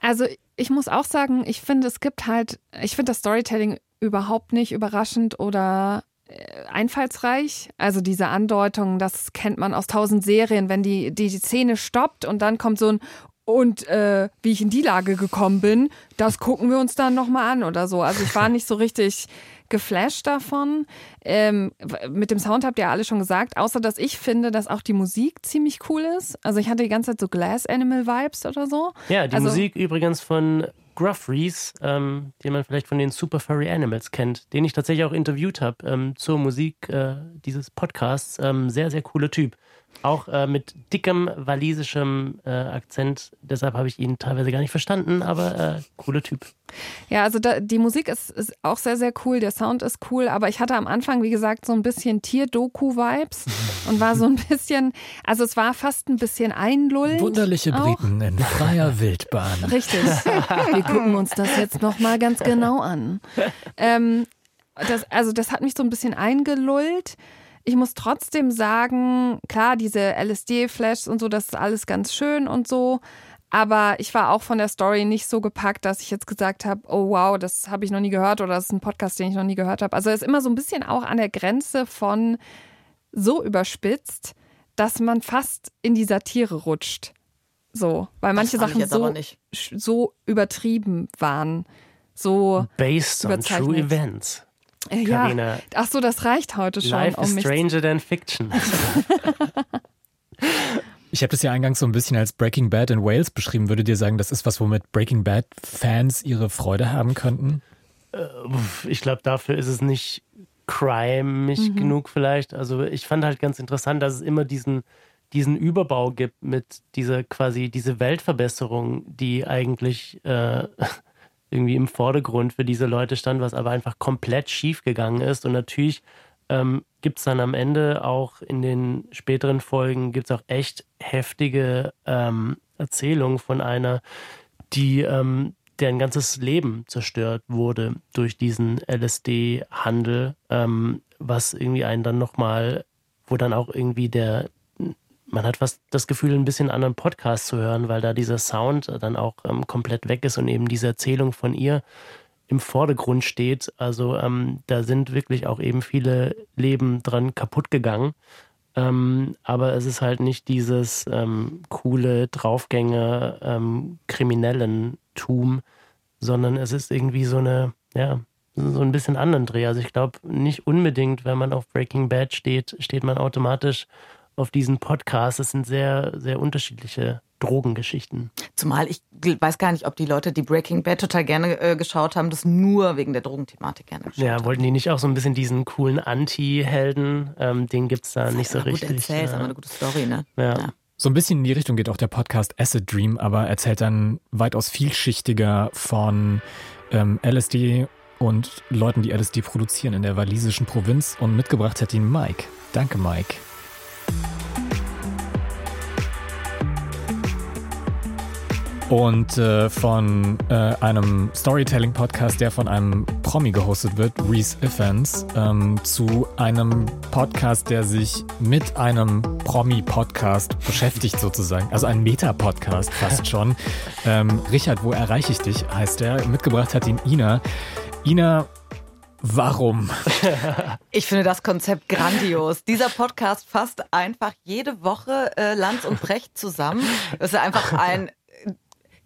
Also ich muss auch sagen, ich finde, es gibt halt, ich finde das Storytelling überhaupt nicht überraschend oder äh, einfallsreich. Also diese Andeutung, das kennt man aus tausend Serien, wenn die, die, die Szene stoppt und dann kommt so ein und äh, wie ich in die Lage gekommen bin, das gucken wir uns dann nochmal an oder so. Also ich war [laughs] nicht so richtig geflasht davon. Ähm, mit dem Sound habt ihr alle schon gesagt, außer dass ich finde, dass auch die Musik ziemlich cool ist. Also ich hatte die ganze Zeit so Glass Animal Vibes oder so.
Ja, die
Also-
Musik übrigens von Gruff Reese, ähm, den man vielleicht von den Super Furry Animals kennt, den ich tatsächlich auch interviewt habe ähm, zur Musik äh, dieses Podcasts. Ähm, sehr, sehr cooler Typ. Auch äh, mit dickem walisischem äh, Akzent. Deshalb habe ich ihn teilweise gar nicht verstanden, aber äh, cooler Typ.
Ja, also da, die Musik ist, ist auch sehr, sehr cool, der Sound ist cool, aber ich hatte am Anfang, wie gesagt, so ein bisschen Tier-Doku-Vibes und war so ein bisschen, also es war fast ein bisschen einlullend.
Wunderliche
auch.
Briten in freier Wildbahn.
Richtig. Wir gucken uns das jetzt nochmal ganz genau an. Ähm, das, also das hat mich so ein bisschen eingelullt. Ich muss trotzdem sagen, klar, diese LSD-Flashs und so, das ist alles ganz schön und so. Aber ich war auch von der Story nicht so gepackt, dass ich jetzt gesagt habe, oh wow, das habe ich noch nie gehört oder das ist ein Podcast, den ich noch nie gehört habe. Also es ist immer so ein bisschen auch an der Grenze von so überspitzt, dass man fast in die Satire rutscht. So, weil manche Sachen so,
nicht.
so übertrieben waren. So,
Based on
Überzeichnet.
true events.
Äh, ja. Ach so, das reicht heute schon,
Life
um
is stranger than fiction. [laughs]
Ich habe das ja eingangs so ein bisschen als Breaking Bad in Wales beschrieben. Würdet ihr sagen, das ist was, womit Breaking Bad-Fans ihre Freude haben könnten?
ich glaube, dafür ist es nicht crimig
Mhm.
genug vielleicht. Also ich fand halt ganz interessant, dass es immer diesen, diesen Überbau gibt mit dieser quasi diese Weltverbesserung, die eigentlich äh, irgendwie im Vordergrund für diese Leute stand, was aber einfach komplett schief gegangen ist. Und natürlich ähm, gibt es dann am Ende auch in den späteren Folgen gibt es auch echt heftige ähm, Erzählungen von einer, die ähm, deren ganzes Leben zerstört wurde durch diesen LSD-Handel, ähm, was irgendwie einen dann nochmal, wo dann auch irgendwie der, man hat fast das Gefühl, ein bisschen anderen Podcast zu hören, weil da dieser Sound dann auch ähm, komplett weg ist und eben diese Erzählung von ihr im Vordergrund steht. Also ähm, da sind wirklich auch eben viele Leben dran kaputt gegangen. Ähm, aber es ist halt nicht dieses ähm, coole Draufgänge ähm, Kriminellentum, sondern es ist irgendwie so eine, ja, so ein bisschen anderen Dreh. Also ich glaube nicht unbedingt, wenn man auf Breaking Bad steht, steht man automatisch auf diesen Podcast. Es sind sehr, sehr unterschiedliche Drogengeschichten.
Zumal ich weiß gar nicht, ob die Leute, die Breaking Bad total gerne äh, geschaut haben, das nur wegen der Drogenthematik gerne geschaut
Ja, wollten die nicht auch so ein bisschen diesen coolen Anti-Helden, ähm, den gibt es da
das
nicht so richtig.
Gut erzählt, ja. aber eine gute Story, ne?
Ja. ja.
So ein bisschen in die Richtung geht auch der Podcast Acid Dream, aber erzählt dann weitaus vielschichtiger von ähm, LSD und Leuten, die LSD produzieren in der walisischen Provinz. Und mitgebracht hat ihn Mike. Danke, Mike. Und äh, von äh, einem Storytelling-Podcast, der von einem Promi gehostet wird, Reese Ifans, ähm, zu einem Podcast, der sich mit einem Promi-Podcast beschäftigt sozusagen, also ein Meta-Podcast fast [laughs] schon. Ähm, Richard, wo erreiche ich dich, heißt er. Mitgebracht hat ihn Ina. Ina, Warum? [laughs]
Ich finde das Konzept grandios. Dieser Podcast fasst einfach jede Woche äh, Lanz und Brecht zusammen. Das ist einfach ein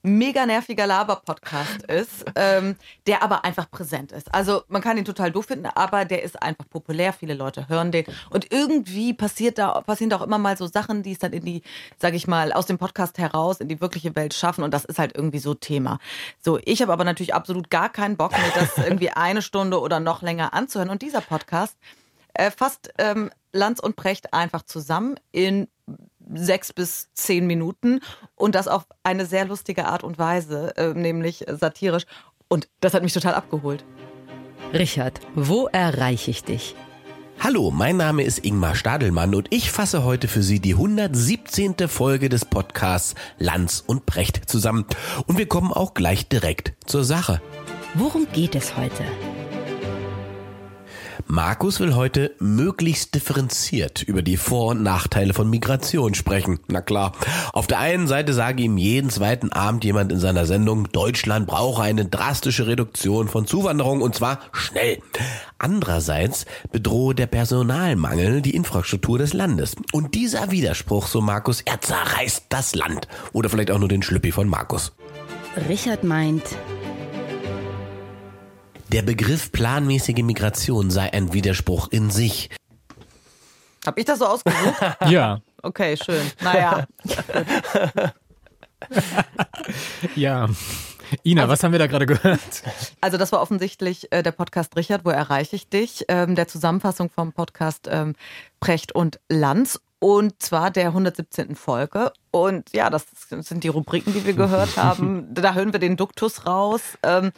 mega nerviger Laber-Podcast ist, ähm, der aber einfach präsent ist. Also man kann ihn total doof finden, aber der ist einfach populär. Viele Leute hören den. Und irgendwie passiert da, passieren da auch immer mal so Sachen, die es dann in die, sag ich mal, aus dem Podcast heraus in die wirkliche Welt schaffen. Und das ist halt irgendwie so Thema. So, ich habe aber natürlich absolut gar keinen Bock, mir das irgendwie [laughs] eine Stunde oder noch länger anzuhören. Und dieser Podcast äh, fasst ähm, Lanz und Precht einfach zusammen in sechs bis zehn Minuten und das auf eine sehr lustige Art und Weise, äh, nämlich satirisch. Und das hat mich total abgeholt.
Richard, wo erreiche ich dich?
Hallo, mein Name ist Ingmar Stadelmann und ich fasse heute für Sie die 117. Folge des Podcasts Lanz und Precht zusammen. Und wir kommen auch gleich direkt zur Sache.
Worum geht es heute?
Markus will heute möglichst differenziert über die Vor- und Nachteile von Migration sprechen. Na klar. Auf der einen Seite sage ihm jeden zweiten Abend jemand in seiner Sendung, Deutschland brauche eine drastische Reduktion von Zuwanderung und zwar schnell. Andererseits bedrohe der Personalmangel die Infrastruktur des Landes. Und dieser Widerspruch, so Markus, er zerreißt das Land. Oder vielleicht auch nur den Schlüppi von Markus.
Richard meint,
der Begriff planmäßige Migration sei ein Widerspruch in sich.
Hab ich das so ausgesucht? [laughs]
ja.
Okay, schön. Naja. [laughs]
ja. Ina, also, was haben wir da gerade gehört?
Also das war offensichtlich äh, der Podcast Richard, wo erreiche ich dich? Ähm, der Zusammenfassung vom Podcast ähm, Precht und Lanz und zwar der 117. Folge. Und ja, das sind die Rubriken, die wir gehört haben. [laughs] Da hören wir den Duktus raus. Ähm,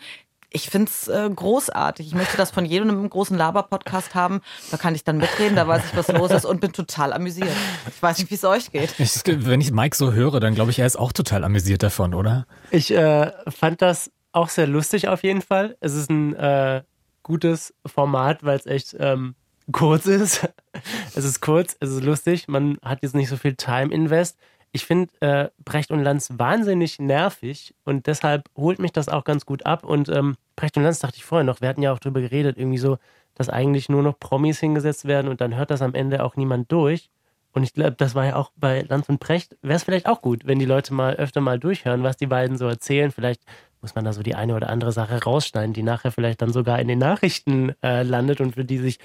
ich finde es äh, großartig. Ich möchte das von jedem großen Laber-Podcast haben. Da kann ich dann mitreden, da weiß ich, was los ist und bin total amüsiert. Ich weiß nicht, wie es euch geht.
Ich, wenn ich Mike so höre, dann glaube ich, er ist auch total amüsiert davon, oder?
Ich äh, fand das auch sehr lustig auf jeden Fall. Es ist ein äh, gutes Format, weil es echt ähm, kurz ist. [laughs] es ist kurz, es ist lustig. Man hat jetzt nicht so viel Time Invest ich finde äh, Brecht und Lanz wahnsinnig nervig und deshalb holt mich das auch ganz gut ab. Und ähm, Brecht und Lanz dachte ich vorher noch, wir hatten ja auch drüber geredet, irgendwie so, dass eigentlich nur noch Promis hingesetzt werden und dann hört das am Ende auch niemand durch. Und ich glaube, das war ja auch bei Lanz und Brecht, wäre es vielleicht auch gut, wenn die Leute mal öfter mal durchhören, was die beiden so erzählen. Vielleicht muss man da so die eine oder andere Sache rausschneiden, die nachher vielleicht dann sogar in den Nachrichten äh, landet und für die sich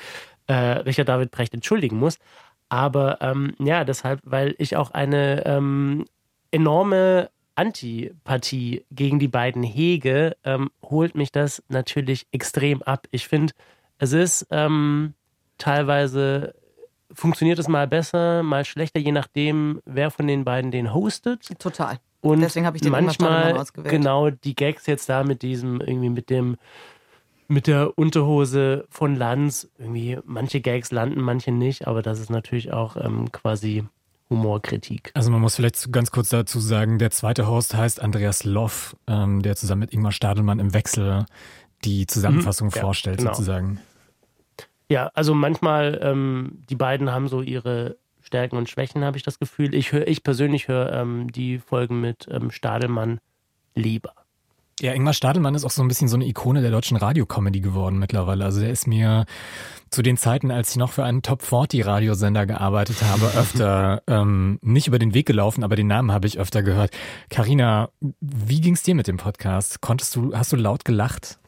äh, Richard David Brecht entschuldigen muss. Aber ähm, ja, deshalb, weil ich auch eine ähm, enorme Antipathie gegen die beiden hege, ähm, holt mich das natürlich extrem ab. Ich finde, es ist ähm, teilweise funktioniert es mal besser, mal schlechter, je nachdem, wer von den beiden den hostet.
Total.
Und Deswegen habe ich den manchmal genau die Gags jetzt da mit diesem irgendwie mit dem mit der Unterhose von Lanz. Irgendwie, manche Gags landen, manche nicht, aber das ist natürlich auch ähm, quasi Humorkritik.
Also man muss vielleicht ganz kurz dazu sagen, der zweite Host heißt Andreas Loff, ähm, der zusammen mit Ingmar Stadelmann im Wechsel die Zusammenfassung
Mhm, ja,
vorstellt,
genau.
sozusagen.
Ja, also manchmal, ähm, die beiden haben so ihre Stärken und Schwächen, habe ich das Gefühl. Ich höre, ich persönlich höre ähm, die Folgen mit ähm, Stadelmann lieber.
Ja, Ingmar Stadelmann ist auch so ein bisschen so eine Ikone der deutschen Radiocomedy geworden mittlerweile. Also der ist mir zu den Zeiten, als ich noch für einen Top 40 Radiosender gearbeitet habe, [laughs] öfter ähm, nicht über den Weg gelaufen, aber den Namen habe ich öfter gehört. Karina, wie ging's dir mit dem Podcast? Konntest du, hast du laut gelacht?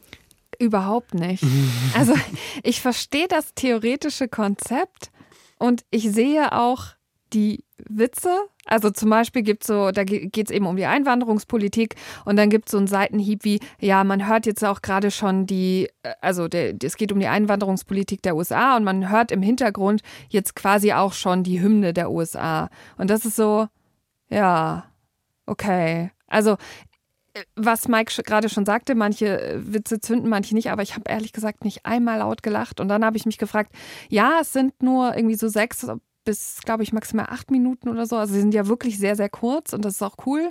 Überhaupt nicht. [laughs] Also ich verstehe das theoretische Konzept und ich sehe auch die Witze. Also zum Beispiel gibt es so, da geht es eben um die Einwanderungspolitik und dann gibt es so einen Seitenhieb wie, ja, man hört jetzt auch gerade schon die, äh, also der, es geht um die Einwanderungspolitik der USA und man hört im Hintergrund jetzt quasi auch schon die Hymne der USA. Und das ist so, ja, okay. Also was Mike gerade schon sagte, manche äh, Witze zünden, manche nicht, aber ich habe ehrlich gesagt nicht einmal laut gelacht. Und dann habe ich mich gefragt, ja, es sind nur irgendwie so sechs bis, glaube ich, maximal acht Minuten oder so. Also sie sind ja wirklich sehr, sehr kurz und das ist auch cool.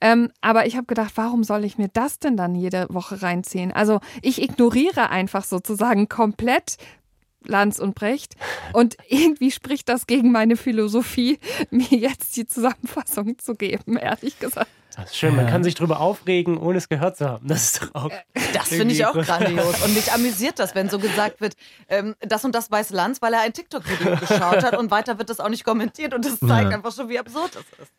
Ähm, aber ich habe gedacht, warum soll ich mir das denn dann jede Woche reinziehen? Also ich ignoriere einfach sozusagen komplett Lanz und Brecht. Und [laughs] irgendwie spricht das gegen meine Philosophie, [laughs] mir jetzt die Zusammenfassung zu geben, ehrlich gesagt.
Das ist schön, man kann sich drüber aufregen, ohne es gehört zu haben. Das ist doch auch.
Das finde ich auch grandios. Und mich amüsiert das, wenn so gesagt wird, ähm, das und das weiß Lanz, weil er ein TikTok-Video geschaut hat und weiter wird das auch nicht kommentiert und das zeigt
Ja.
einfach schon, wie absurd das ist.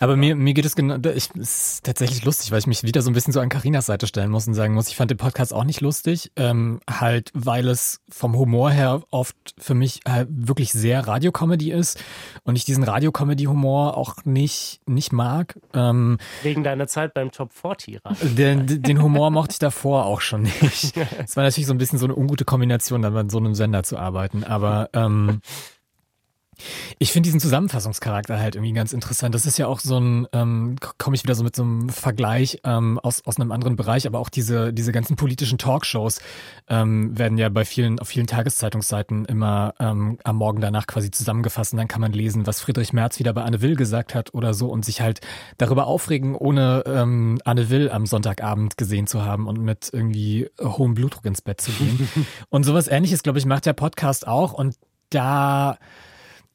Aber mir, mir geht es genau, ich, es ist tatsächlich lustig, weil ich mich wieder so ein bisschen so an Karinas Seite stellen muss und sagen muss, ich fand den Podcast auch nicht lustig, ähm, halt, weil es vom Humor her oft für mich halt wirklich sehr Radiocomedy ist und ich diesen Radiocomedy-Humor auch nicht, nicht mag. Ähm,
Wegen deiner Zeit beim Top 40 ran.
den, den Humor mochte ich davor auch schon nicht. [laughs] Es war natürlich so ein bisschen so eine ungute Kombination, dann bei so einem Sender zu arbeiten, aber ähm, ich finde diesen Zusammenfassungscharakter halt irgendwie ganz interessant. Das ist ja auch so ein, ähm, komme ich wieder so mit so einem Vergleich ähm, aus, aus einem anderen Bereich, aber auch diese, diese ganzen politischen Talkshows ähm, werden ja bei vielen, auf vielen Tageszeitungsseiten immer ähm, am Morgen danach quasi zusammengefasst und dann kann man lesen, was Friedrich Merz wieder bei Anne Will gesagt hat oder so und sich halt darüber aufregen, ohne ähm, Anne Will am Sonntagabend gesehen zu haben und mit irgendwie hohem Blutdruck ins Bett zu gehen. [laughs] und sowas ähnliches, glaube ich, macht der Podcast auch und da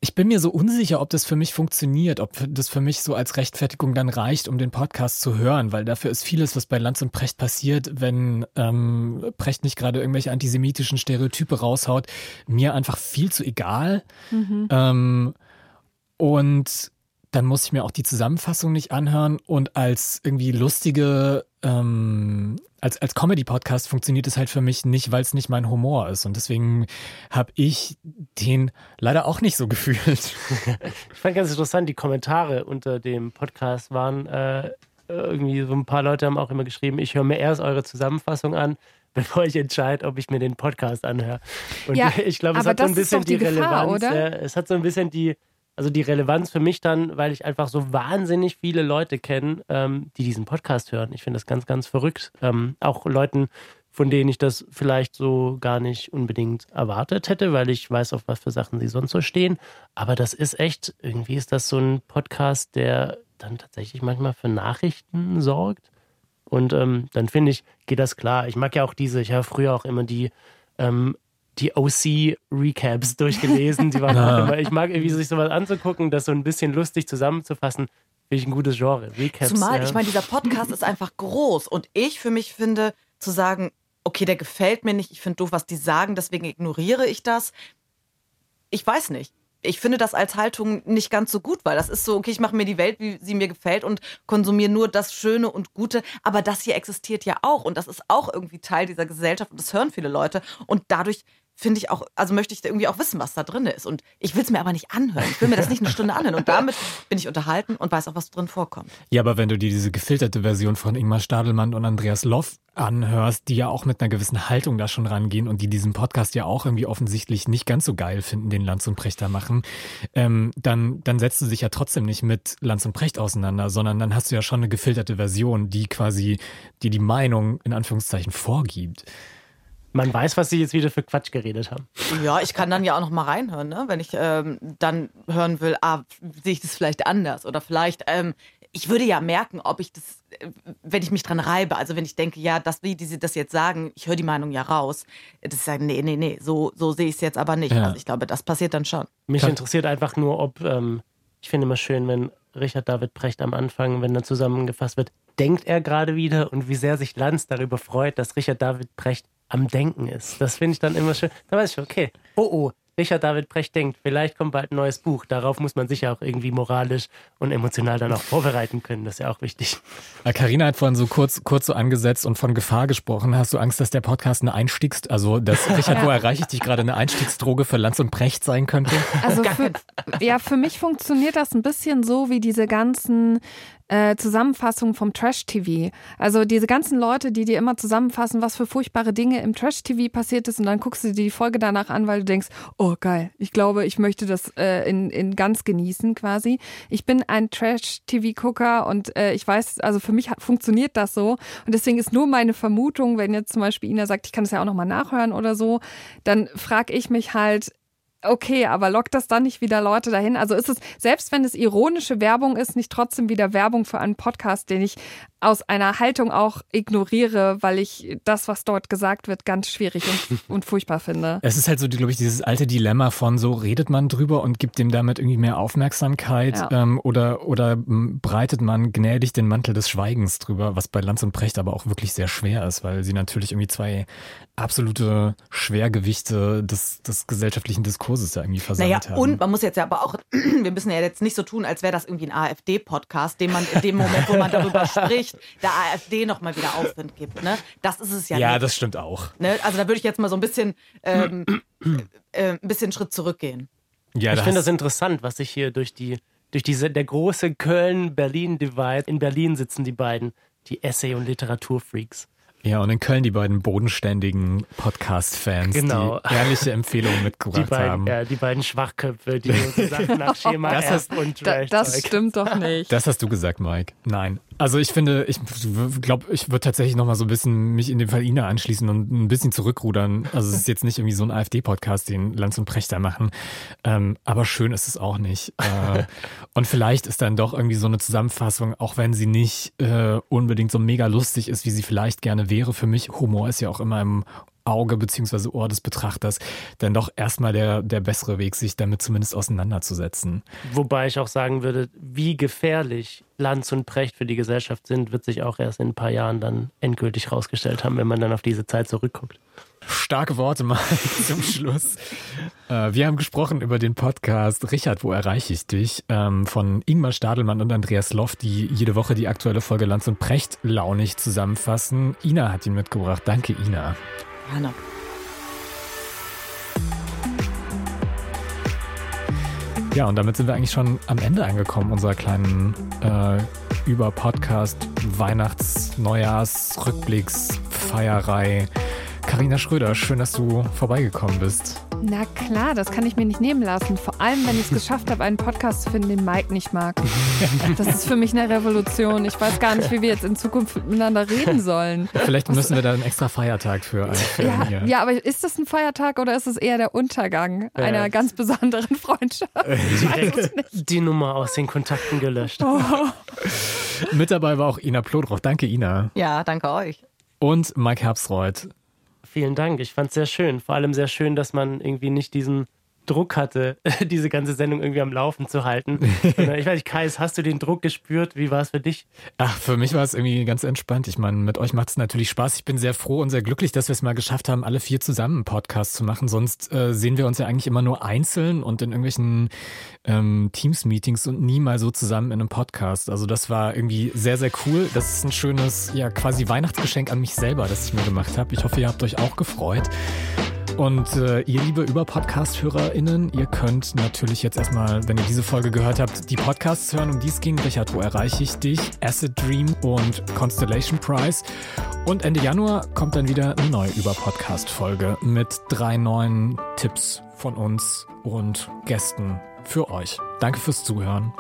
ich bin mir so unsicher, ob das für mich funktioniert, ob das für mich so als Rechtfertigung dann reicht, um den Podcast zu hören, weil dafür ist vieles, was bei Lanz und Precht passiert, wenn ähm, Precht nicht gerade irgendwelche antisemitischen Stereotype raushaut, mir einfach viel zu egal. Ähm, und dann muss ich mir auch die Zusammenfassung nicht anhören und als irgendwie lustige, ähm, als, als Comedy-Podcast funktioniert es halt für mich nicht, weil es nicht mein Humor ist. Und deswegen habe ich den leider auch nicht so [laughs] gefühlt.
Ich fand ganz interessant, die Kommentare unter dem Podcast waren äh, irgendwie so ein paar Leute haben auch immer geschrieben, ich höre mir erst eure Zusammenfassung an, [laughs] bevor ich entscheide, ob ich mir den Podcast anhöre. Und
Ja, [laughs]
ich glaube, es
aber
hat so ein
das ist
bisschen
die
die,
Gefahr,
Relevanz.
oder?
Es hat so ein bisschen die, also die Relevanz für mich dann, weil ich einfach so wahnsinnig viele Leute kenne, ähm, die diesen Podcast hören. Ich finde das ganz, ganz verrückt. Ähm, auch Leuten, von denen ich das vielleicht so gar nicht unbedingt erwartet hätte, weil ich weiß, auf was für Sachen sie sonst so stehen. Aber das ist echt, irgendwie ist das so ein Podcast, der dann tatsächlich manchmal für Nachrichten sorgt. Und ähm, dann finde ich, geht das klar. Ich mag ja auch diese, ich habe früher auch immer die, ähm, die OC-Recaps durchgelesen. Die waren [laughs] auch immer, ich mag irgendwie sich sowas anzugucken, das so ein bisschen lustig zusammenzufassen. Finde ich ein gutes Genre. Recaps.
Zumal,
ja.
ich meine, dieser Podcast ist einfach groß und ich für mich finde, zu sagen, okay, der gefällt mir nicht, ich finde doof, was die sagen, deswegen ignoriere ich das. Ich weiß nicht. Ich finde das als Haltung nicht ganz so gut, weil das ist so, okay, ich mache mir die Welt, wie sie mir gefällt und konsumiere nur das Schöne und Gute. Aber das hier existiert ja auch und das ist auch irgendwie Teil dieser Gesellschaft und das hören viele Leute. Und dadurch finde ich auch, also möchte ich irgendwie auch wissen, was da drin ist. Und ich will es mir aber nicht anhören. Ich will mir das nicht eine Stunde anhören. Und damit bin ich unterhalten und weiß auch, was drin vorkommt.
Ja, aber wenn du dir diese gefilterte Version von Ingmar Stadelmann und Andreas Loff anhörst, die ja auch mit einer gewissen Haltung da schon rangehen und die diesen Podcast ja auch irgendwie offensichtlich nicht ganz so geil finden, den Lanz und Precht da machen, ähm, dann, dann setzt du dich ja trotzdem nicht mit Lanz und Precht auseinander, sondern dann hast du ja schon eine gefilterte Version, die quasi dir die Meinung in Anführungszeichen vorgibt.
Man weiß, was sie jetzt wieder für Quatsch geredet haben.
Ja, ich kann dann ja auch noch mal reinhören, ne? wenn ich ähm, dann hören will, ah, sehe ich das vielleicht anders oder vielleicht, ähm, ich würde ja merken, ob ich das, äh, wenn ich mich dran reibe, also wenn ich denke, ja, das, wie die sie das jetzt sagen, ich höre die Meinung ja raus, das ist sagen, nee, nee, nee, so, so sehe ich es jetzt aber nicht.
Ja.
Also ich glaube, das passiert dann schon.
Mich interessiert einfach nur, ob, ähm, ich finde immer schön, wenn Richard David Precht am Anfang, wenn dann zusammengefasst wird, denkt er gerade wieder und wie sehr sich Lanz darüber freut, dass Richard David Precht am Denken ist. Das finde ich dann immer schön. Da weiß ich, okay, oh oh, Richard David Precht denkt, vielleicht kommt bald ein neues Buch. Darauf muss man sich ja auch irgendwie moralisch und emotional dann auch vorbereiten können. Das ist ja auch wichtig.
Karina hat vorhin so kurz, kurz so angesetzt und von Gefahr gesprochen. Hast du Angst, dass der Podcast eine Einstiegs, also dass Richard, wo [laughs] erreiche ich dich gerade, eine Einstiegsdroge für Lanz und Precht sein könnte?
Also [laughs] für, ja, für mich funktioniert das ein bisschen so wie diese ganzen äh, Zusammenfassungen vom Trash-TV. Also diese ganzen Leute, die dir immer zusammenfassen, was für furchtbare Dinge im Trash-TV passiert ist und dann guckst du dir die Folge danach an, weil du denkst, oh geil, ich glaube, ich möchte das äh, in, in ganz genießen quasi. Ich bin ein Trash-TV-Gucker und äh, ich weiß, also für mich hat, funktioniert das so und deswegen ist nur meine Vermutung, wenn jetzt zum Beispiel Ina sagt, ich kann das ja auch nochmal nachhören oder so, dann frage ich mich halt, Okay, aber lockt das dann nicht wieder Leute dahin? Also ist es, selbst wenn es ironische Werbung ist, nicht trotzdem wieder Werbung für einen Podcast, den ich aus einer Haltung auch ignoriere, weil ich das, was dort gesagt wird, ganz schwierig und, [laughs] und furchtbar finde.
Es ist halt so, glaube ich, dieses alte Dilemma von so redet man drüber und gibt dem damit irgendwie mehr Aufmerksamkeit
Ja.
ähm, oder, oder m, breitet man gnädig den Mantel des Schweigens drüber, was bei Lanz und Precht aber auch wirklich sehr schwer ist, weil sie natürlich irgendwie zwei absolute Schwergewichte des, des gesellschaftlichen Diskurses ja irgendwie versammelt
Naja,
haben.
und man muss jetzt ja aber auch, [clears throat] wir müssen ja jetzt nicht so tun, als wäre das irgendwie ein AfD-Podcast, dem man in dem Moment, wo man darüber [laughs] spricht, der AfD nochmal wieder Aufwind gibt. Ne? Das ist es ja,
ja,
nicht.
das stimmt auch.
Ne? Also da würde ich jetzt mal so ein bisschen, ähm, [clears throat] äh, ein bisschen Schritt zurückgehen.
Ja,
ich
da
finde das interessant, was sich hier durch die, durch diese, der große Köln-Berlin-Divide, in Berlin sitzen die beiden, die Essay- und Literaturfreaks.
Ja, und in Köln die beiden bodenständigen Podcast-Fans,
Genau.
die ehrliche Empfehlungen
Die
mitgebracht
beiden,
haben.
ja, die beiden Schwachköpfe, die so Sachen nach [laughs] Schema
Das hast-
und
Da, das stimmt doch nicht.
Das hast du gesagt, Mike. Nein. Also ich finde, ich glaube, ich würde tatsächlich noch mal so ein bisschen mich in dem Fall Ina anschließen und ein bisschen zurückrudern. Also es ist jetzt nicht irgendwie so ein AfD-Podcast, den Lanz und Precht da machen. Ähm, aber schön ist es auch nicht. Äh, [laughs] und vielleicht ist dann doch irgendwie so eine Zusammenfassung, auch wenn sie nicht äh, unbedingt so mega lustig ist, wie sie vielleicht gerne wäre. Für mich, Humor ist ja auch immer im Auge beziehungsweise Ohr des Betrachters, dann doch erstmal der, der bessere Weg, sich damit zumindest auseinanderzusetzen.
Wobei ich auch sagen würde, wie gefährlich Lanz und Precht für die Gesellschaft sind, wird sich auch erst in ein paar Jahren dann endgültig rausgestellt haben, wenn man dann auf diese Zeit zurückguckt.
Starke Worte mal [laughs] zum Schluss. Äh, wir haben gesprochen über den Podcast Richard, wo erreiche ich dich? Ähm, von Ingmar Stadelmann und Andreas Loff, die jede Woche die aktuelle Folge Lanz und Precht launig zusammenfassen. Ina hat ihn mitgebracht. Danke, Ina.
Hanna.
Ja, und damit sind wir eigentlich schon am Ende angekommen unserer kleinen äh, über-Podcast Weihnachts-, Neujahrs-, Rückblicks-, Feierei. Carina Schröder, schön, dass du vorbeigekommen bist.
Na klar, das kann ich mir nicht nehmen lassen. Vor allem, wenn ich es geschafft habe, einen Podcast zu finden, den Mike nicht mag. [laughs] Das ist für mich eine Revolution. Ich weiß gar nicht, wie wir jetzt in Zukunft miteinander reden sollen. [laughs]
Vielleicht müssen wir da einen extra Feiertag für einführen
Ja,
hier.
ja, aber ist das ein Feiertag oder ist es eher der Untergang einer ganz besonderen Freundschaft? [laughs]
Direkt die Nummer aus den Kontakten gelöscht.
Mit dabei war auch Ina Plodroch. Danke, Ina.
Ja, danke euch.
Und Mike Herbstreuth.
Vielen Dank. Ich fand es sehr schön. Vor allem sehr schön, dass man irgendwie nicht diesen Druck hatte, [laughs] diese ganze Sendung irgendwie am Laufen zu halten. Ich weiß nicht, Kais, hast du den Druck gespürt? Wie war es für dich?
Ach, für mich war es irgendwie ganz entspannt. Ich meine, mit euch macht es natürlich Spaß. Ich bin sehr froh und sehr glücklich, dass wir es mal geschafft haben, alle vier zusammen einen Podcast zu machen. Sonst äh, sehen wir uns ja eigentlich immer nur einzeln und in irgendwelchen ähm, Teams-Meetings und nie mal so zusammen in einem Podcast. Also das war irgendwie sehr, sehr cool. Das ist ein schönes, ja, quasi Weihnachtsgeschenk an mich selber, das ich mir gemacht habe. Ich hoffe, ihr habt euch auch gefreut. Und äh, ihr liebe Über-Podcast-HörerInnen, ihr könnt natürlich jetzt erstmal, wenn ihr diese Folge gehört habt, die Podcasts hören, um die es ging. Richard, wo erreiche ich dich? Acid Dream und Constellation Prize. Und Ende Januar kommt dann wieder eine neue Über-Podcast-Folge mit drei neuen Tipps von uns und Gästen für euch. Danke fürs Zuhören.